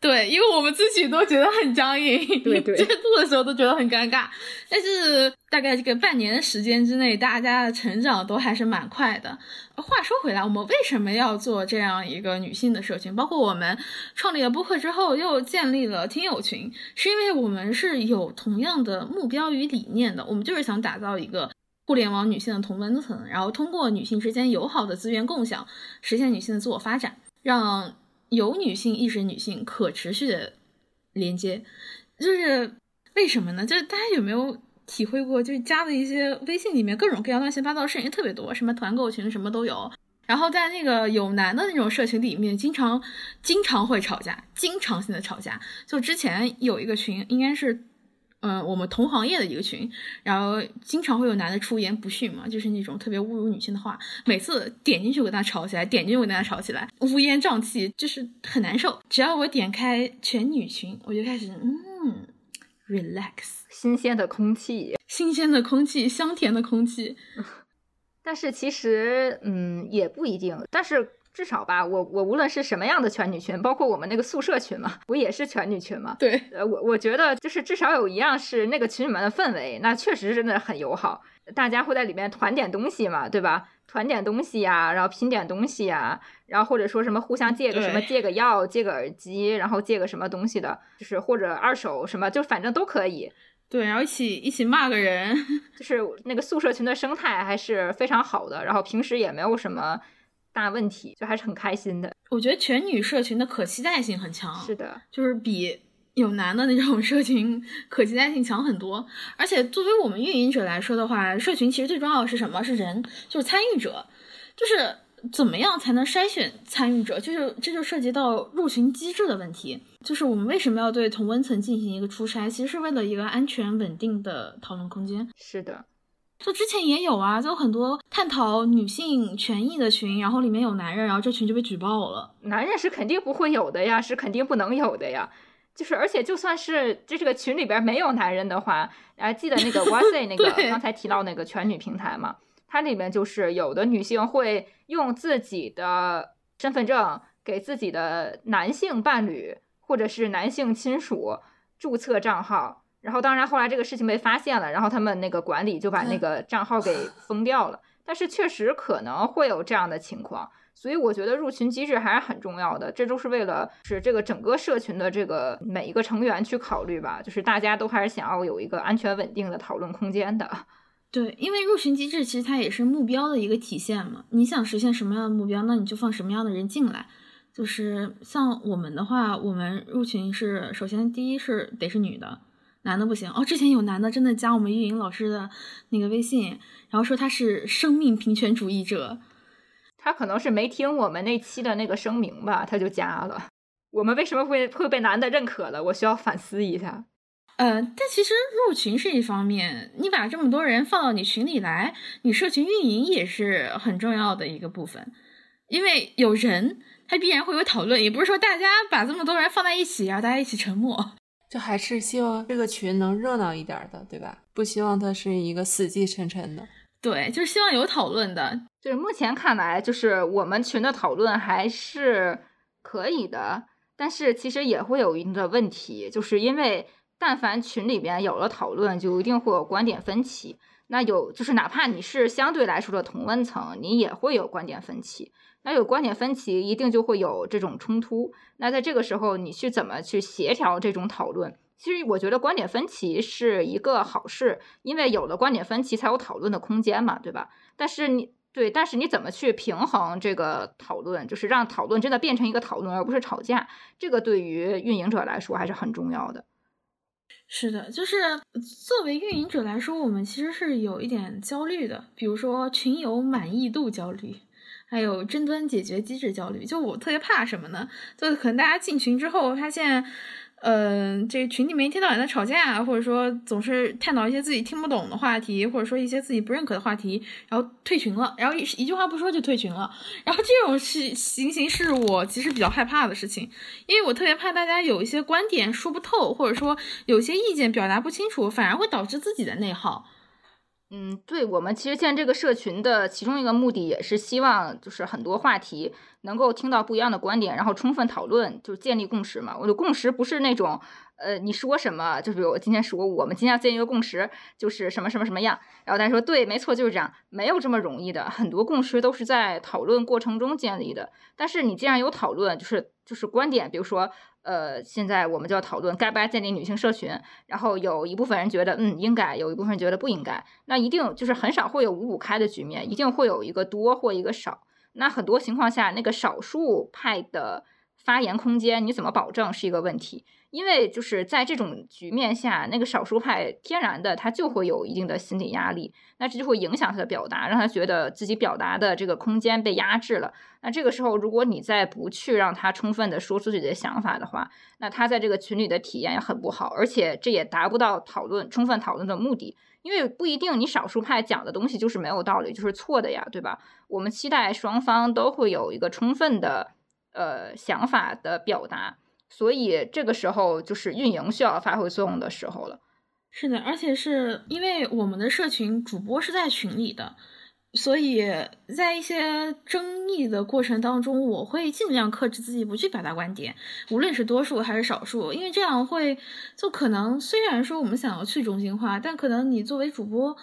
对，因为我们自己都觉得很僵硬，对对，这个录的时候都觉得很尴尬。但是大概这个半年的时间之内，大家的成长都还是蛮快的。话说回来，我们为什么要做这样一个女性的社群？包括我们创立了播客之后，又建立了听友群，是因为我们是有同样的目标与理念的。我们就是想打造一个互联网女性的同温层，然后通过女性之间友好的资源共享，实现女性的自我发展，让。有女性意识，女性可持续的连接，就是为什么呢？就是大家有没有体会过？就是加的一些微信里面各种各样乱七八糟的事情特别多，什么团购群什么都有。然后在那个有男的那种社群里面，经常经常会吵架，经常性的吵架。就之前有一个群，应该是。嗯，我们同行业的一个群，然后经常会有男的出言不逊嘛，就是那种特别侮辱女性的话，每次点进去我跟他吵起来，点进去我跟他吵起来，乌烟瘴气，就是很难受。只要我点开全女群，我就开始嗯，relax，新鲜的空气，新鲜的空气，香甜的空气。*laughs* 但是其实，嗯，也不一定。但是至少吧，我我无论是什么样的全女群，包括我们那个宿舍群嘛，不也是全女群嘛？对，呃，我我觉得就是至少有一样是那个群里面的氛围，那确实真的很友好，大家会在里面团点东西嘛，对吧？团点东西呀，然后拼点东西呀，然后或者说什么互相借个什么借个药、借个耳机，然后借个什么东西的，就是或者二手什么，就反正都可以。对，然后一起一起骂个人，*laughs* 就是那个宿舍群的生态还是非常好的，然后平时也没有什么。大问题就还是很开心的。我觉得全女社群的可期待性很强，是的，就是比有男的那种 *laughs* 社群可期待性强很多。而且作为我们运营者来说的话，社群其实最重要的是什么？是人，就是参与者，就是怎么样才能筛选参与者？就是这就涉及到入群机制的问题。就是我们为什么要对同温层进行一个初筛？其实是为了一个安全稳定的讨论空间。是的。就之前也有啊，就很多探讨女性权益的群，然后里面有男人，然后这群就被举报了。男人是肯定不会有的呀，是肯定不能有的呀。就是，而且就算是这这个群里边没有男人的话，还记得那个 *laughs* 哇塞那个刚才提到那个全女平台嘛？它里面就是有的女性会用自己的身份证给自己的男性伴侣或者是男性亲属注册账号。然后，当然，后来这个事情被发现了，然后他们那个管理就把那个账号给 *laughs* 封掉了。但是，确实可能会有这样的情况，所以我觉得入群机制还是很重要的。这都是为了是这个整个社群的这个每一个成员去考虑吧，就是大家都还是想要有一个安全稳定的讨论空间的。*laughs* 对，因为入群机制其实它也是目标的一个体现嘛。你想实现什么样的目标，那你就放什么样的人进来。就是像我们的话，我们入群是首先第一是得是女的。男的不行哦，之前有男的真的加我们运营老师的那个微信，然后说他是生命平权主义者，他可能是没听我们那期的那个声明吧，他就加了。我们为什么会会被男的认可了？我需要反思一下。呃，但其实入群是一方面，你把这么多人放到你群里来，你社群运营也是很重要的一个部分，因为有人，他必然会有讨论，也不是说大家把这么多人放在一起，然后大家一起沉默。就还是希望这个群能热闹一点的，对吧？不希望它是一个死气沉沉的。对，就是希望有讨论的。就是目前看来，就是我们群的讨论还是可以的，但是其实也会有一定的问题，就是因为但凡群里边有了讨论，就一定会有观点分歧。那有就是哪怕你是相对来说的同温层，你也会有观点分歧。那有观点分歧，一定就会有这种冲突。那在这个时候，你去怎么去协调这种讨论？其实我觉得观点分歧是一个好事，因为有了观点分歧，才有讨论的空间嘛，对吧？但是你对，但是你怎么去平衡这个讨论，就是让讨论真的变成一个讨论，而不是吵架？这个对于运营者来说还是很重要的。是的，就是作为运营者来说，我们其实是有一点焦虑的，比如说群友满意度焦虑。还有争端解决机制焦虑，就我特别怕什么呢？就可能大家进群之后发现，嗯，这群里面一天到晚在吵架，或者说总是探讨一些自己听不懂的话题，或者说一些自己不认可的话题，然后退群了，然后一一句话不说就退群了。然后这种是情形是我其实比较害怕的事情，因为我特别怕大家有一些观点说不透，或者说有些意见表达不清楚，反而会导致自己的内耗。嗯，对我们其实建这个社群的其中一个目的，也是希望就是很多话题能够听到不一样的观点，然后充分讨论，就是建立共识嘛。我的共识不是那种，呃，你说什么，就比如我今天说我们今天要建一个共识，就是什么什么什么样，然后大家说对，没错，就是这样，没有这么容易的，很多共识都是在讨论过程中建立的。但是你既然有讨论，就是就是观点，比如说。呃，现在我们就要讨论该不该建立女性社群，然后有一部分人觉得嗯应该，有一部分人觉得不应该，那一定就是很少会有五五开的局面，一定会有一个多或一个少。那很多情况下，那个少数派的发言空间你怎么保证是一个问题？因为就是在这种局面下，那个少数派天然的他就会有一定的心理压力，那这就会影响他的表达，让他觉得自己表达的这个空间被压制了。那这个时候，如果你再不去让他充分的说出自己的想法的话，那他在这个群里的体验也很不好，而且这也达不到讨论充分讨论的目的，因为不一定你少数派讲的东西就是没有道理，就是错的呀，对吧？我们期待双方都会有一个充分的呃想法的表达。所以这个时候就是运营需要发挥作用的时候了。是的，而且是因为我们的社群主播是在群里的，所以在一些争议的过程当中，我会尽量克制自己不去表达观点，无论是多数还是少数，因为这样会就可能虽然说我们想要去中心化，但可能你作为主播，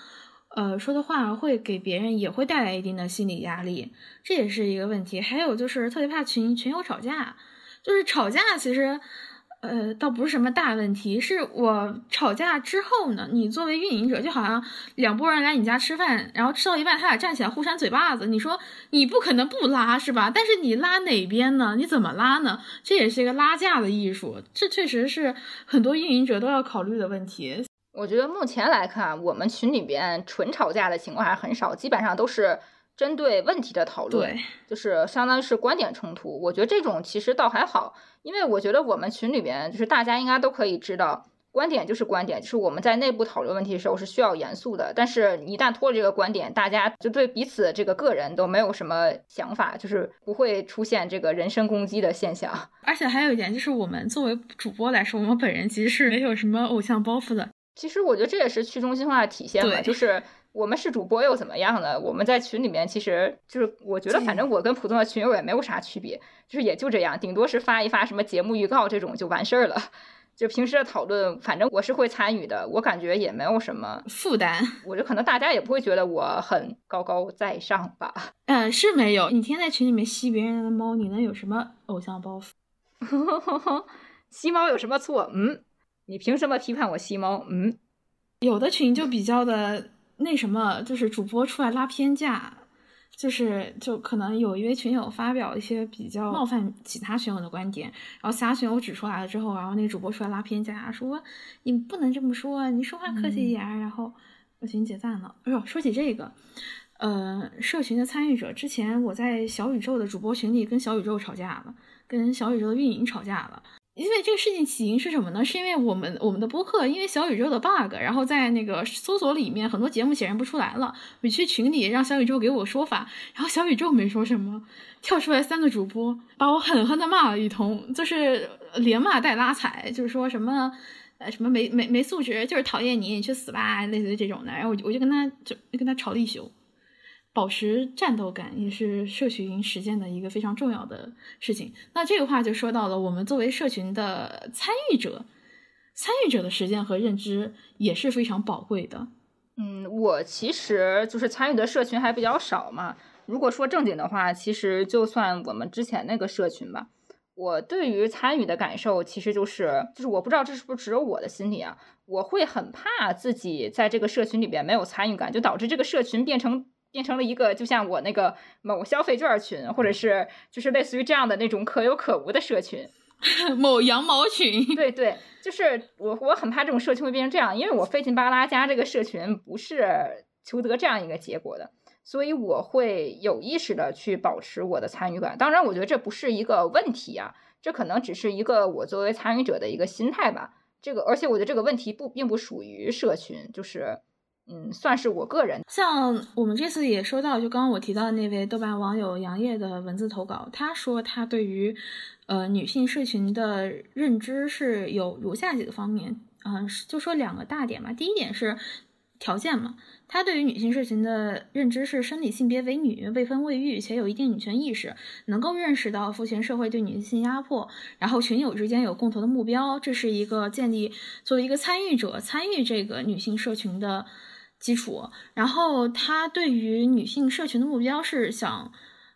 呃说的话会给别人也会带来一定的心理压力，这也是一个问题。还有就是特别怕群群友吵架，就是吵架其实。呃，倒不是什么大问题，是我吵架之后呢，你作为运营者，就好像两拨人来你家吃饭，然后吃到一半，他俩站起来互扇嘴巴子，你说你不可能不拉是吧？但是你拉哪边呢？你怎么拉呢？这也是一个拉架的艺术，这确实是很多运营者都要考虑的问题。我觉得目前来看，我们群里边纯吵架的情况还很少，基本上都是。针对问题的讨论，就是相当于是观点冲突。我觉得这种其实倒还好，因为我觉得我们群里边就是大家应该都可以知道，观点就是观点，就是我们在内部讨论问题的时候是需要严肃的。但是，一旦脱了这个观点，大家就对彼此这个个人都没有什么想法，就是不会出现这个人身攻击的现象。而且还有一点就是，我们作为主播来说，我们本人其实是没有什么偶像包袱的。其实我觉得这也是去中心化的体现吧，就是。我们是主播又怎么样呢？我们在群里面其实就是，我觉得反正我跟普通的群友也没有啥区别，就是也就这样，顶多是发一发什么节目预告这种就完事儿了。就平时的讨论，反正我是会参与的，我感觉也没有什么负担。我觉得可能大家也不会觉得我很高高在上吧。*laughs* 嗯，是没有。你天天在群里面吸别人的猫，你能有什么偶像包袱？*laughs* 吸猫有什么错？嗯，你凭什么批判我吸猫？嗯，有的群就比较的。那什么，就是主播出来拉偏架，就是就可能有一位群友发表一些比较冒犯其他群友的观点，然后其他群友指出来了之后，然后那个主播出来拉偏架，说你不能这么说，你说话客气一点。然后我群解散了。哎呦，说起这个，呃，社群的参与者，之前我在小宇宙的主播群里跟小宇宙吵架了，跟小宇宙的运营吵架了。因为这个事情起因是什么呢？是因为我们我们的播客因为小宇宙的 bug，然后在那个搜索里面很多节目显示不出来了。我去群里让小宇宙给我说法，然后小宇宙没说什么，跳出来三个主播把我狠狠的骂了一通，就是连骂带拉踩，就是说什么呃什么没没没素质，就是讨厌你，你去死吧，类似于这种的。然后我就我就跟他就跟他吵了一宿。保持战斗感也是社群实践的一个非常重要的事情。那这个话就说到了，我们作为社群的参与者，参与者的实践和认知也是非常宝贵的。嗯，我其实就是参与的社群还比较少嘛。如果说正经的话，其实就算我们之前那个社群吧，我对于参与的感受其实就是，就是我不知道这是不是只有我的心理啊，我会很怕自己在这个社群里边没有参与感，就导致这个社群变成。变成了一个就像我那个某消费券群，或者是就是类似于这样的那种可有可无的社群，*laughs* 某羊毛群。对对，就是我我很怕这种社群会变成这样，因为我费劲巴拉加这个社群不是求得这样一个结果的，所以我会有意识的去保持我的参与感。当然，我觉得这不是一个问题啊，这可能只是一个我作为参与者的一个心态吧。这个，而且我觉得这个问题不并不属于社群，就是。嗯，算是我个人。像我们这次也收到，就刚刚我提到的那位豆瓣网友杨烨的文字投稿，他说他对于呃女性社群的认知是有如下几个方面，嗯，就说两个大点吧。第一点是条件嘛，他对于女性社群的认知是生理性别为女，未婚未育，且有一定女权意识，能够认识到父权社会对女性压迫，然后群友之间有共同的目标，这是一个建立作为一个参与者参与这个女性社群的。基础，然后他对于女性社群的目标是想，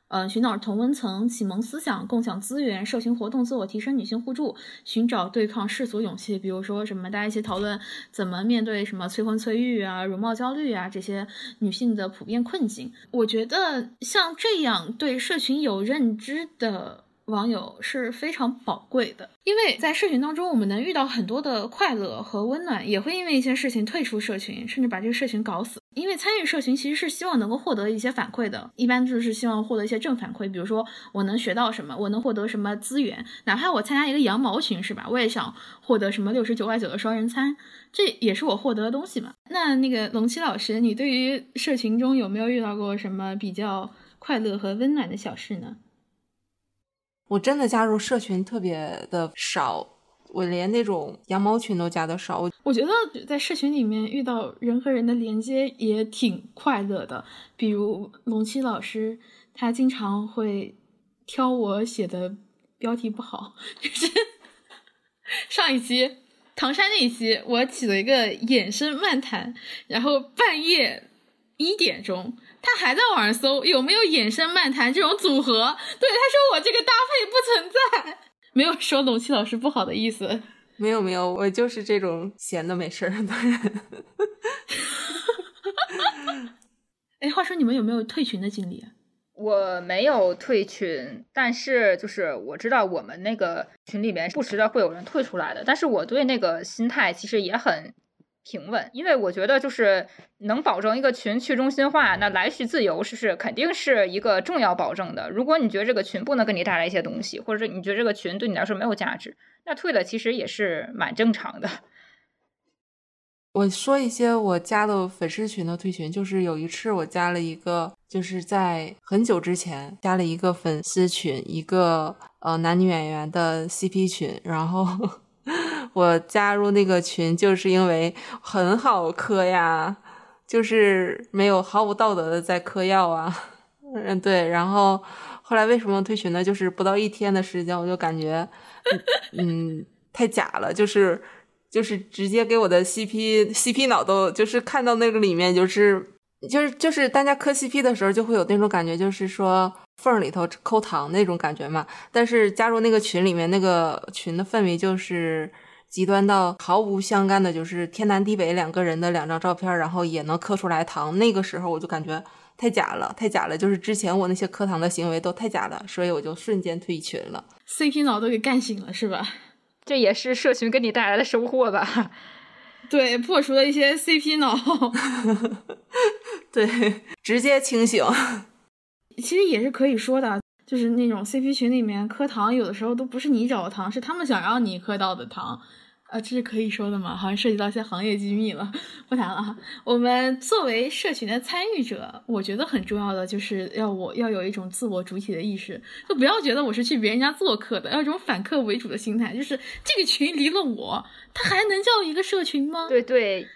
呃，寻找同温层、启蒙思想、共享资源、社群活动、自我提升、女性互助、寻找对抗世俗勇气，比如说什么，大家一起讨论怎么面对什么催婚催育啊、容貌焦虑啊这些女性的普遍困境。我觉得像这样对社群有认知的。网友是非常宝贵的，因为在社群当中，我们能遇到很多的快乐和温暖，也会因为一些事情退出社群，甚至把这个社群搞死。因为参与社群其实是希望能够获得一些反馈的，一般就是希望获得一些正反馈，比如说我能学到什么，我能获得什么资源，哪怕我参加一个羊毛群，是吧？我也想获得什么六十九块九的双人餐，这也是我获得的东西嘛。那那个龙七老师，你对于社群中有没有遇到过什么比较快乐和温暖的小事呢？我真的加入社群特别的少，我连那种羊毛群都加的少。我我觉得在社群里面遇到人和人的连接也挺快乐的，比如龙七老师，他经常会挑我写的标题不好，*laughs* 就是 *laughs* 上一期唐山那一期，我起了一个衍生漫谈，然后半夜一点钟。他还在网上搜有没有衍生漫谈这种组合，对他说我这个搭配不存在，没有说龙七老师不好的意思，没有没有，我就是这种闲的没事儿的人。*laughs* 哎，话说你们有没有退群的经历啊？我没有退群，但是就是我知道我们那个群里面不时的会有人退出来的，但是我对那个心态其实也很。平稳，因为我觉得就是能保证一个群去中心化，那来去自由是是肯定是一个重要保证的。如果你觉得这个群不能给你带来一些东西，或者是你觉得这个群对你来说没有价值，那退了其实也是蛮正常的。*laughs* 我说一些我加的粉丝群的退群，就是有一次我加了一个，就是在很久之前加了一个粉丝群，一个呃男女演员的 CP 群，然后。我加入那个群就是因为很好磕呀，就是没有毫无道德的在嗑药啊，嗯对，然后后来为什么退群呢？就是不到一天的时间，我就感觉，嗯，太假了，就是就是直接给我的 CP CP 脑都就是看到那个里面就是就是就是大家磕 CP 的时候就会有那种感觉，就是说缝里头抠糖那种感觉嘛。但是加入那个群里面，那个群的氛围就是。极端到毫无相干的，就是天南地北两个人的两张照片，然后也能磕出来糖。那个时候我就感觉太假了，太假了。就是之前我那些磕糖的行为都太假了，所以我就瞬间退群了。CP 脑都给干醒了，是吧？这也是社群给你带来的收获吧？对，破除了一些 CP 脑。*laughs* 对，直接清醒。其实也是可以说的，就是那种 CP 群里面磕糖，有的时候都不是你找的糖，是他们想让你磕到的糖。啊，这是可以说的吗？好像涉及到一些行业机密了，不谈了哈。我们作为社群的参与者，我觉得很重要的就是要我要有一种自我主体的意识，就不要觉得我是去别人家做客的，要一种反客为主的心态，就是这个群离了我，它还能叫一个社群吗？对对。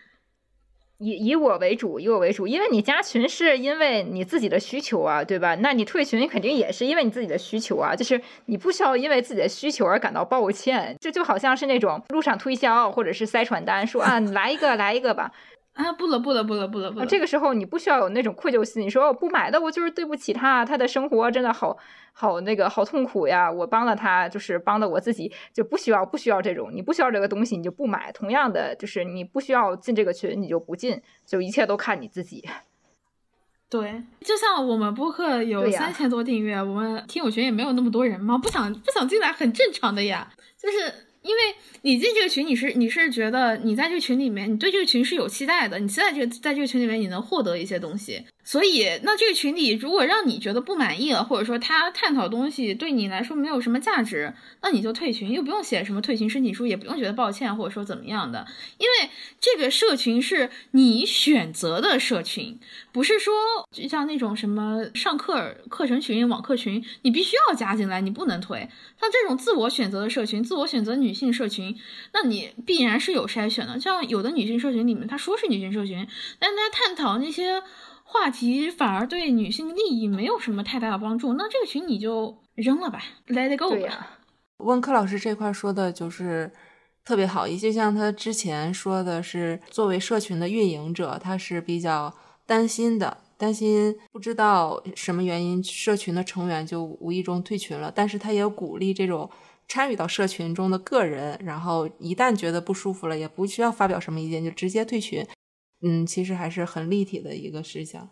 以以我为主，以我为主，因为你加群是因为你自己的需求啊，对吧？那你退群肯定也是因为你自己的需求啊，就是你不需要因为自己的需求而感到抱歉，这就好像是那种路上推销或者是塞传单，说啊来一个来一个吧。啊，不了不了不了不了不了！这个时候你不需要有那种愧疚心，你说我不买的，我就是对不起他，他的生活真的好好那个好痛苦呀，我帮了他，就是帮的我自己，就不需要不需要这种，你不需要这个东西，你就不买。同样的，就是你不需要进这个群，你就不进，就一切都看你自己。*laughs* 对，就像我们播客有三千多订阅，我们听友群也没有那么多人嘛，不想不想进来很正常的呀，就是。因为你进这个群，你是你是觉得你在这个群里面，你对这个群是有期待的，你期待这个在这个群里面你能获得一些东西。所以，那这个群里如果让你觉得不满意了，或者说他探讨东西对你来说没有什么价值，那你就退群，又不用写什么退群申请书，也不用觉得抱歉或者说怎么样的。因为这个社群是你选择的社群，不是说就像那种什么上课课程群、网课群，你必须要加进来，你不能退。像这种自我选择的社群，自我选择女性社群，那你必然是有筛选的。像有的女性社群里面，他说是女性社群，但他探讨那些。话题反而对女性利益没有什么太大的帮助，那这个群你就扔了吧，Let it go 吧。温科老师这块说的就是特别好，就像他之前说的是，作为社群的运营者，他是比较担心的，担心不知道什么原因社群的成员就无意中退群了，但是他也鼓励这种参与到社群中的个人，然后一旦觉得不舒服了，也不需要发表什么意见，就直接退群。嗯，其实还是很立体的一个事项。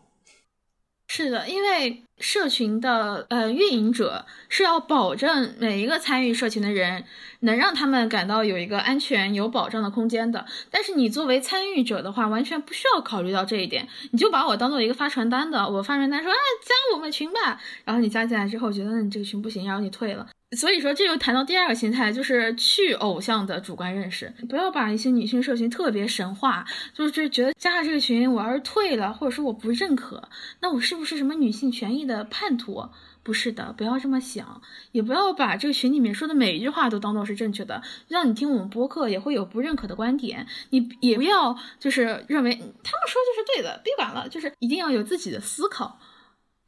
是的，因为社群的呃运营者是要保证每一个参与社群的人能让他们感到有一个安全、有保障的空间的。但是你作为参与者的话，完全不需要考虑到这一点，你就把我当做一个发传单的，我发传单说啊加我们群吧，然后你加进来之后觉得你这个群不行，然后你退了。所以说，这又谈到第二个心态，就是去偶像的主观认识。不要把一些女性社群特别神话，就是觉得加了这个群，我要是退了，或者说我不认可，那我是不是什么女性权益的叛徒？不是的，不要这么想，也不要把这个群里面说的每一句话都当做是正确的。让你听我们播客也会有不认可的观点，你也不要就是认为他们说就是对的，别管了，就是一定要有自己的思考。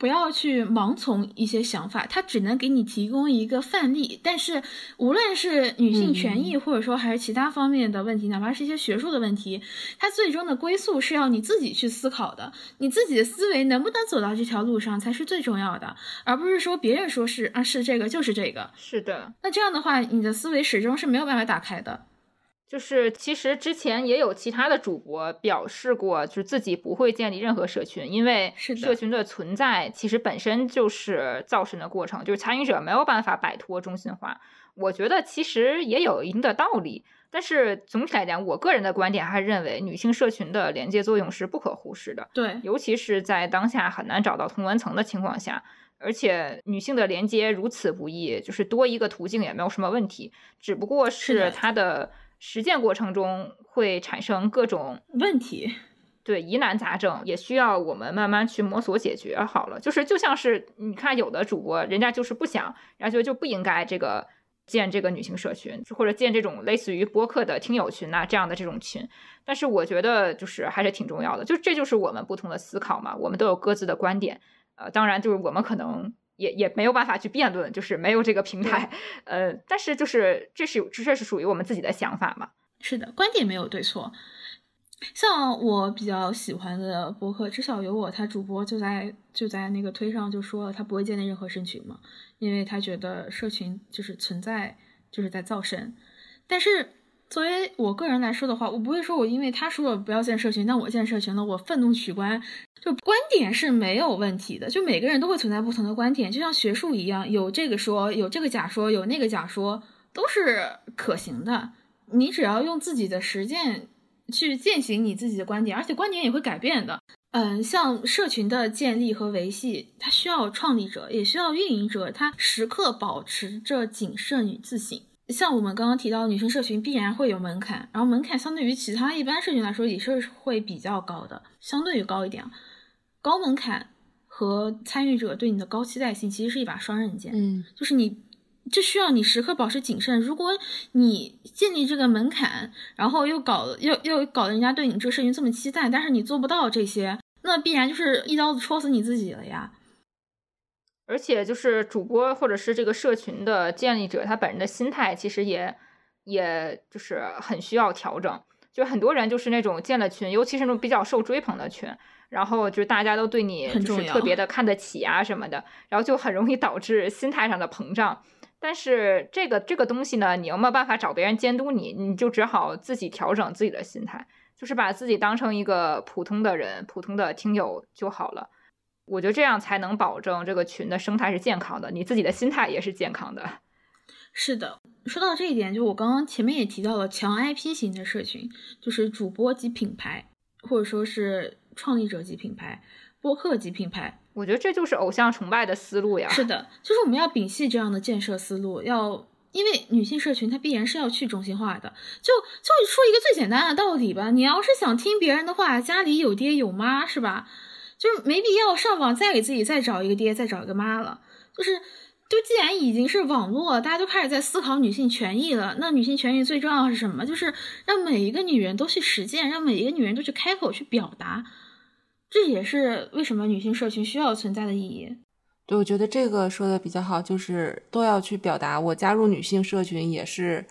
不要去盲从一些想法，它只能给你提供一个范例。但是，无论是女性权益，或者说还是其他方面的问题，哪怕是一些学术的问题，它最终的归宿是要你自己去思考的。你自己的思维能不能走到这条路上，才是最重要的，而不是说别人说是啊是这个就是这个。是的，那这样的话，你的思维始终是没有办法打开的。就是其实之前也有其他的主播表示过，就是自己不会建立任何社群，因为社群的存在其实本身就是造神的过程，就是参与者没有办法摆脱中心化。我觉得其实也有一定的道理，但是总体来讲，我个人的观点还是认为女性社群的连接作用是不可忽视的。对，尤其是在当下很难找到同文层的情况下，而且女性的连接如此不易，就是多一个途径也没有什么问题，只不过是它的。实践过程中会产生各种问题，对疑难杂症，也需要我们慢慢去摸索解决。好了，就是就像是你看，有的主播人家就是不想，然后就就不应该这个建这个女性社群，或者建这种类似于播客的听友群呐这样的这种群。但是我觉得就是还是挺重要的，就这就是我们不同的思考嘛，我们都有各自的观点。呃，当然就是我们可能。也也没有办法去辩论，就是没有这个平台，呃，但是就是这是这是属于我们自己的想法嘛。是的，观点没有对错。像我比较喜欢的博客，至少有我，他主播就在就在那个推上就说了，他不会建立任何社群嘛，因为他觉得社群就是存在就是在造神，但是。作为我个人来说的话，我不会说我因为他说了不要建社群，那我建社群了，我愤怒取关。就观点是没有问题的，就每个人都会存在不同的观点，就像学术一样，有这个说，有这个假说，有那个假说，都是可行的。你只要用自己的实践去践行你自己的观点，而且观点也会改变的。嗯，像社群的建立和维系，它需要创立者，也需要运营者，他时刻保持着谨慎与自省。像我们刚刚提到，女生社群必然会有门槛，然后门槛相对于其他一般社群来说也是会比较高的，相对于高一点。高门槛和参与者对你的高期待性其实是一把双刃剑。嗯，就是你这需要你时刻保持谨慎。如果你建立这个门槛，然后又搞又又搞得人家对你这个社群这么期待，但是你做不到这些，那必然就是一刀子戳死你自己了呀。而且就是主播或者是这个社群的建立者，他本人的心态其实也，也就是很需要调整。就很多人就是那种建了群，尤其是那种比较受追捧的群，然后就大家都对你就是特别的看得起啊什么的，然后就很容易导致心态上的膨胀。但是这个这个东西呢，你又没有办法找别人监督你，你就只好自己调整自己的心态，就是把自己当成一个普通的人、普通的听友就好了。我觉得这样才能保证这个群的生态是健康的，你自己的心态也是健康的。是的，说到这一点，就我刚刚前面也提到了强 IP 型的社群，就是主播及品牌，或者说是创立者及品牌、播客及品牌。我觉得这就是偶像崇拜的思路呀。是的，就是我们要摒弃这样的建设思路，要因为女性社群它必然是要去中心化的。就就说一个最简单的道理吧，你要是想听别人的话，家里有爹有妈，是吧？就是没必要上网再给自己再找一个爹，再找一个妈了。就是，就既然已经是网络，大家都开始在思考女性权益了，那女性权益最重要是什么？就是让每一个女人都去实践，让每一个女人都去开口去表达。这也是为什么女性社群需要存在的意义。对，我觉得这个说的比较好，就是都要去表达。我加入女性社群也是，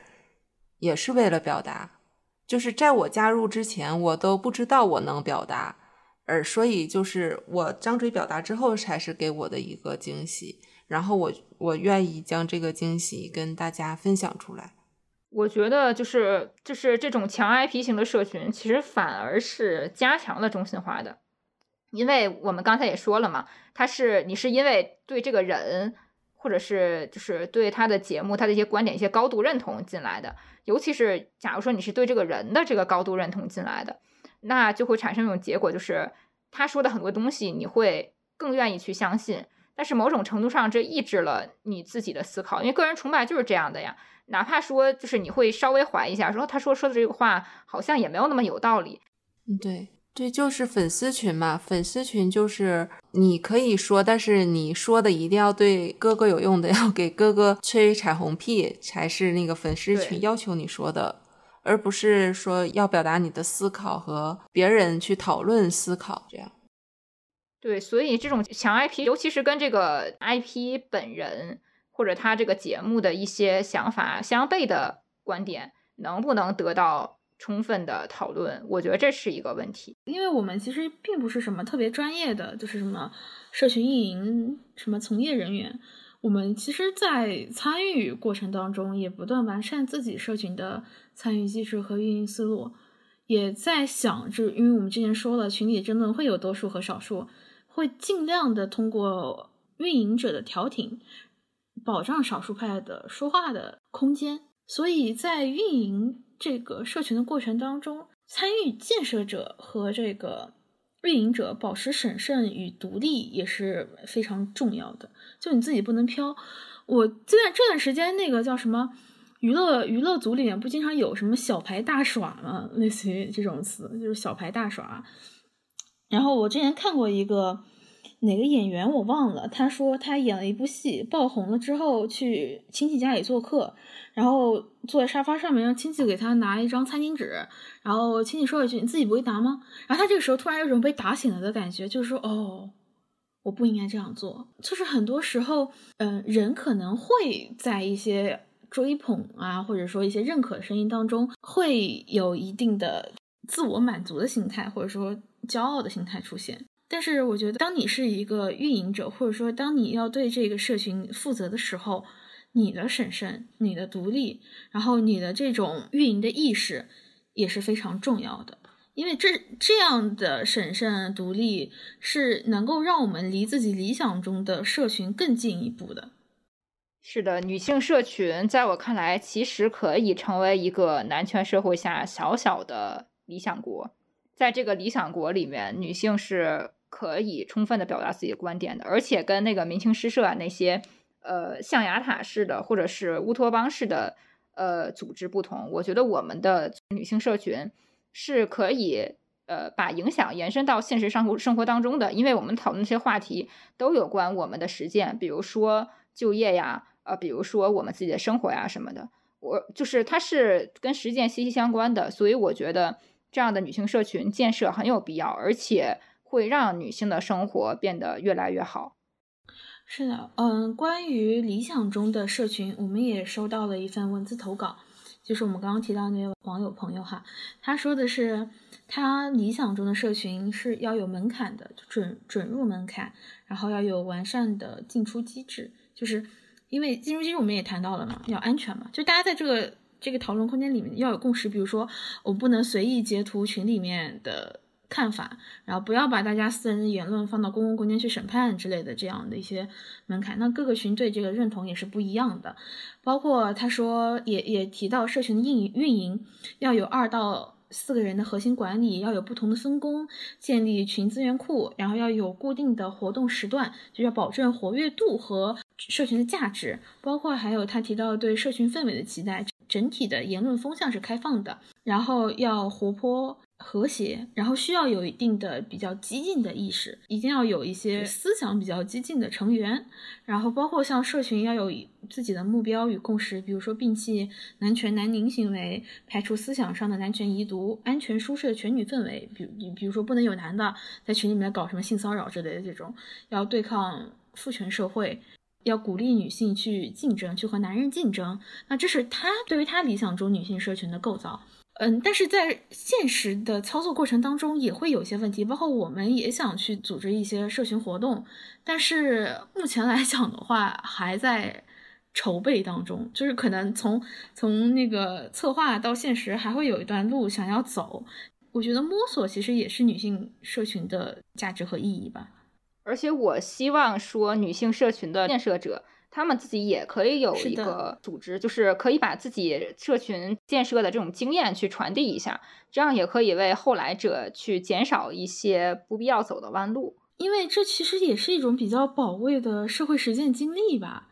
也是为了表达。就是在我加入之前，我都不知道我能表达。而所以就是我张嘴表达之后，才是给我的一个惊喜。然后我我愿意将这个惊喜跟大家分享出来。我觉得就是就是这种强 IP 型的社群，其实反而是加强了中心化的，因为我们刚才也说了嘛，他是你是因为对这个人，或者是就是对他的节目、他的一些观点、一些高度认同进来的。尤其是假如说你是对这个人的这个高度认同进来的。那就会产生一种结果，就是他说的很多东西，你会更愿意去相信。但是某种程度上，这抑制了你自己的思考，因为个人崇拜就是这样的呀。哪怕说，就是你会稍微怀疑一下，说他说说的这个话好像也没有那么有道理。嗯，对。对，就是粉丝群嘛。粉丝群就是你可以说，但是你说的一定要对哥哥有用的，要给哥哥吹彩虹屁才是那个粉丝群要求你说的，而不是说要表达你的思考和别人去讨论思考这样。对，所以这种强 IP，尤其是跟这个 IP 本人或者他这个节目的一些想法相悖的观点，能不能得到？充分的讨论，我觉得这是一个问题，因为我们其实并不是什么特别专业的，就是什么社群运营什么从业人员，我们其实，在参与过程当中，也不断完善自己社群的参与机制和运营思路，也在想，就因为我们之前说了，群里争论会有多数和少数，会尽量的通过运营者的调停，保障少数派的说话的空间，所以在运营。这个社群的过程当中，参与建设者和这个运营者保持审慎与独立也是非常重要的。就你自己不能飘。我这段这段时间那个叫什么娱乐娱乐组里面不经常有什么小牌大耍吗？类似于这种词，就是小牌大耍。然后我之前看过一个哪个演员我忘了，他说他演了一部戏爆红了之后去亲戚家里做客。然后坐在沙发上面，让亲戚给他拿一张餐巾纸，然后亲戚说一句：“你自己不会拿吗？”然后他这个时候突然有种被打醒了的感觉，就是说：“哦，我不应该这样做。”就是很多时候，嗯，人可能会在一些追捧啊，或者说一些认可的声音当中，会有一定的自我满足的心态，或者说骄傲的心态出现。但是我觉得，当你是一个运营者，或者说当你要对这个社群负责的时候，你的审慎，你的独立，然后你的这种运营的意识也是非常重要的，因为这这样的审慎独立是能够让我们离自己理想中的社群更进一步的。是的，女性社群在我看来，其实可以成为一个男权社会下小小的理想国。在这个理想国里面，女性是可以充分的表达自己的观点的，而且跟那个明清诗社啊那些。呃，象牙塔式的或者是乌托邦式的呃组织不同，我觉得我们的女性社群是可以呃把影响延伸到现实生活生活当中的，因为我们讨论这些话题都有关我们的实践，比如说就业呀，呃，比如说我们自己的生活呀什么的，我就是它是跟实践息息相关的，所以我觉得这样的女性社群建设很有必要，而且会让女性的生活变得越来越好。是的，嗯，关于理想中的社群，我们也收到了一份文字投稿，就是我们刚刚提到那位网友朋友哈，他说的是他理想中的社群是要有门槛的，准准入门槛，然后要有完善的进出机制，就是因为进出机制我们也谈到了嘛，要安全嘛，就大家在这个这个讨论空间里面要有共识，比如说我不能随意截图群里面的。看法，然后不要把大家私人的言论放到公共空间去审判之类的这样的一些门槛。那各个群对这个认同也是不一样的，包括他说也也提到社群的运营运营要有二到四个人的核心管理，要有不同的分工，建立群资源库，然后要有固定的活动时段，就要保证活跃度和社群的价值。包括还有他提到对社群氛围的期待，整体的言论风向是开放的，然后要活泼。和谐，然后需要有一定的比较激进的意识，一定要有一些思想比较激进的成员，然后包括像社群要有自己的目标与共识，比如说摒弃男权男凝行为，排除思想上的男权遗毒，安全舒适的全女氛围，比比比如说不能有男的在群里面搞什么性骚扰之类的这种，要对抗父权社会，要鼓励女性去竞争，去和男人竞争，那这是他对于他理想中女性社群的构造。嗯，但是在现实的操作过程当中也会有些问题，包括我们也想去组织一些社群活动，但是目前来讲的话还在筹备当中，就是可能从从那个策划到现实还会有一段路想要走。我觉得摸索其实也是女性社群的价值和意义吧。而且我希望说，女性社群的建设者。他们自己也可以有一个组织，就是可以把自己社群建设的这种经验去传递一下，这样也可以为后来者去减少一些不必要走的弯路。因为这其实也是一种比较宝贵的社会实践经历吧。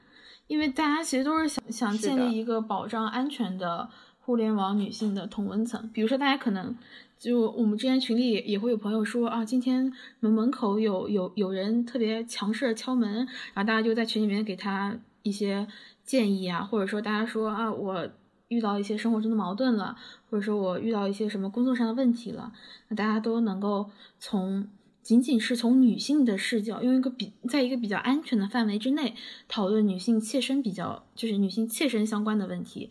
因为大家其实都是想想建立一个保障安全的。互联网女性的同温层。比如说，大家可能就我们之前群里也会有朋友说啊，今天门门口有有有人特别强势敲门，然后大家就在群里面给他一些建议啊，或者说大家说啊，我遇到一些生活中的矛盾了，或者说我遇到一些什么工作上的问题了，那大家都能够从。仅仅是从女性的视角，用一个比在一个比较安全的范围之内讨论女性切身比较，就是女性切身相关的问题。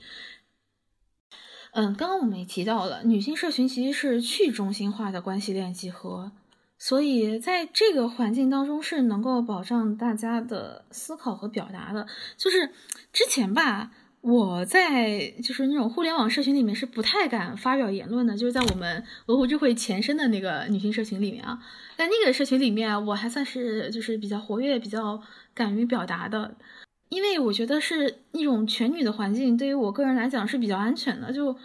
嗯，刚刚我们也提到了，女性社群其实是去中心化的关系链集合，所以在这个环境当中是能够保障大家的思考和表达的。就是之前吧。我在就是那种互联网社群里面是不太敢发表言论的，就是在我们鹅湖智慧前身的那个女性社群里面啊，在那个社群里面，我还算是就是比较活跃、比较敢于表达的，因为我觉得是一种全女的环境，对于我个人来讲是比较安全的，就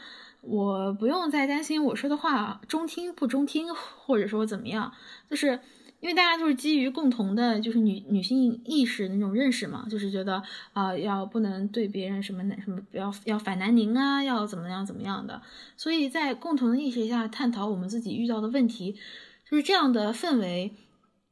我不用再担心我说的话中听不中听，或者说怎么样，就是。因为大家都是基于共同的，就是女女性意识那种认识嘛，就是觉得啊，要不能对别人什么男什么，不要要反男凝啊，要怎么样怎么样的。所以在共同的意识下探讨我们自己遇到的问题，就是这样的氛围，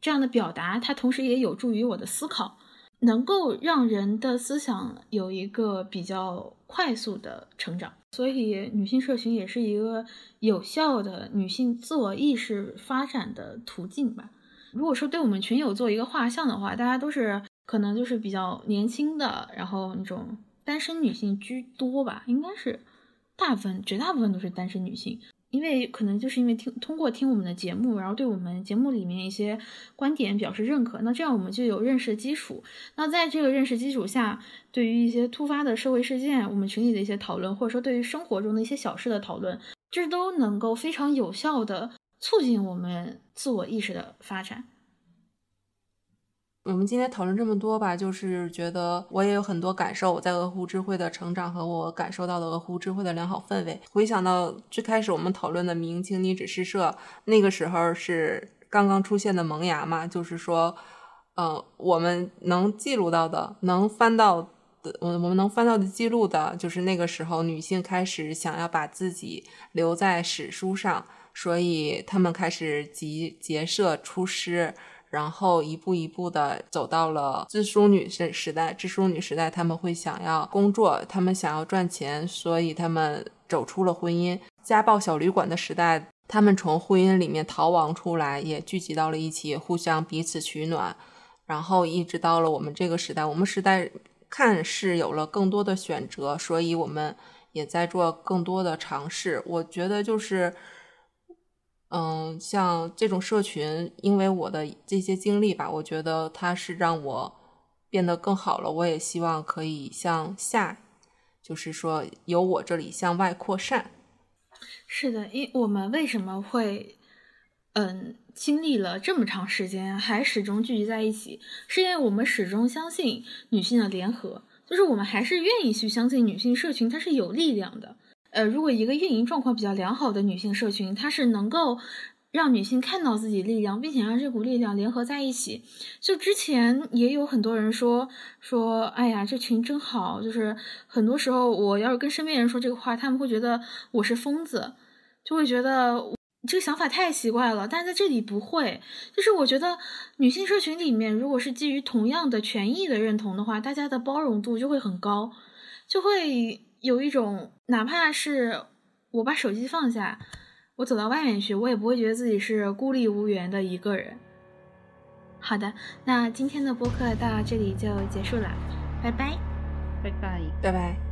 这样的表达，它同时也有助于我的思考，能够让人的思想有一个比较快速的成长。所以，女性社群也是一个有效的女性自我意识发展的途径吧。如果说对我们群友做一个画像的话，大家都是可能就是比较年轻的，然后那种单身女性居多吧，应该是大部分绝大部分都是单身女性，因为可能就是因为听通过听我们的节目，然后对我们节目里面一些观点表示认可，那这样我们就有认识的基础。那在这个认识基础下，对于一些突发的社会事件，我们群里的一些讨论，或者说对于生活中的一些小事的讨论，这都能够非常有效的。促进我们自我意识的发展。我们今天讨论这么多吧，就是觉得我也有很多感受，我在鹅湖智慧的成长和我感受到的鹅湖智慧的良好氛围。回想到最开始我们讨论的明清女子诗社，那个时候是刚刚出现的萌芽嘛，就是说，嗯，我们能记录到的，能翻到的，我我们能翻到的记录的，就是那个时候女性开始想要把自己留在史书上。所以她们开始集结社出师，然后一步一步的走到了知书女时时代。知书女时代，他们会想要工作，他们想要赚钱，所以他们走出了婚姻。家暴小旅馆的时代，他们从婚姻里面逃亡出来，也聚集到了一起，互相彼此取暖。然后一直到了我们这个时代，我们时代看似有了更多的选择，所以我们也在做更多的尝试。我觉得就是。嗯，像这种社群，因为我的这些经历吧，我觉得它是让我变得更好了。我也希望可以向下，就是说由我这里向外扩散。是的，因我们为什么会嗯经历了这么长时间还始终聚集在一起，是因为我们始终相信女性的联合，就是我们还是愿意去相信女性社群它是有力量的。呃，如果一个运营状况比较良好的女性社群，它是能够让女性看到自己力量，并且让这股力量联合在一起。就之前也有很多人说说，哎呀，这群真好。就是很多时候，我要是跟身边人说这个话，他们会觉得我是疯子，就会觉得这个想法太奇怪了。但是在这里不会，就是我觉得女性社群里面，如果是基于同样的权益的认同的话，大家的包容度就会很高，就会。有一种，哪怕是我把手机放下，我走到外面去，我也不会觉得自己是孤立无援的一个人。好的，那今天的播客到这里就结束了，拜拜，拜拜，拜拜。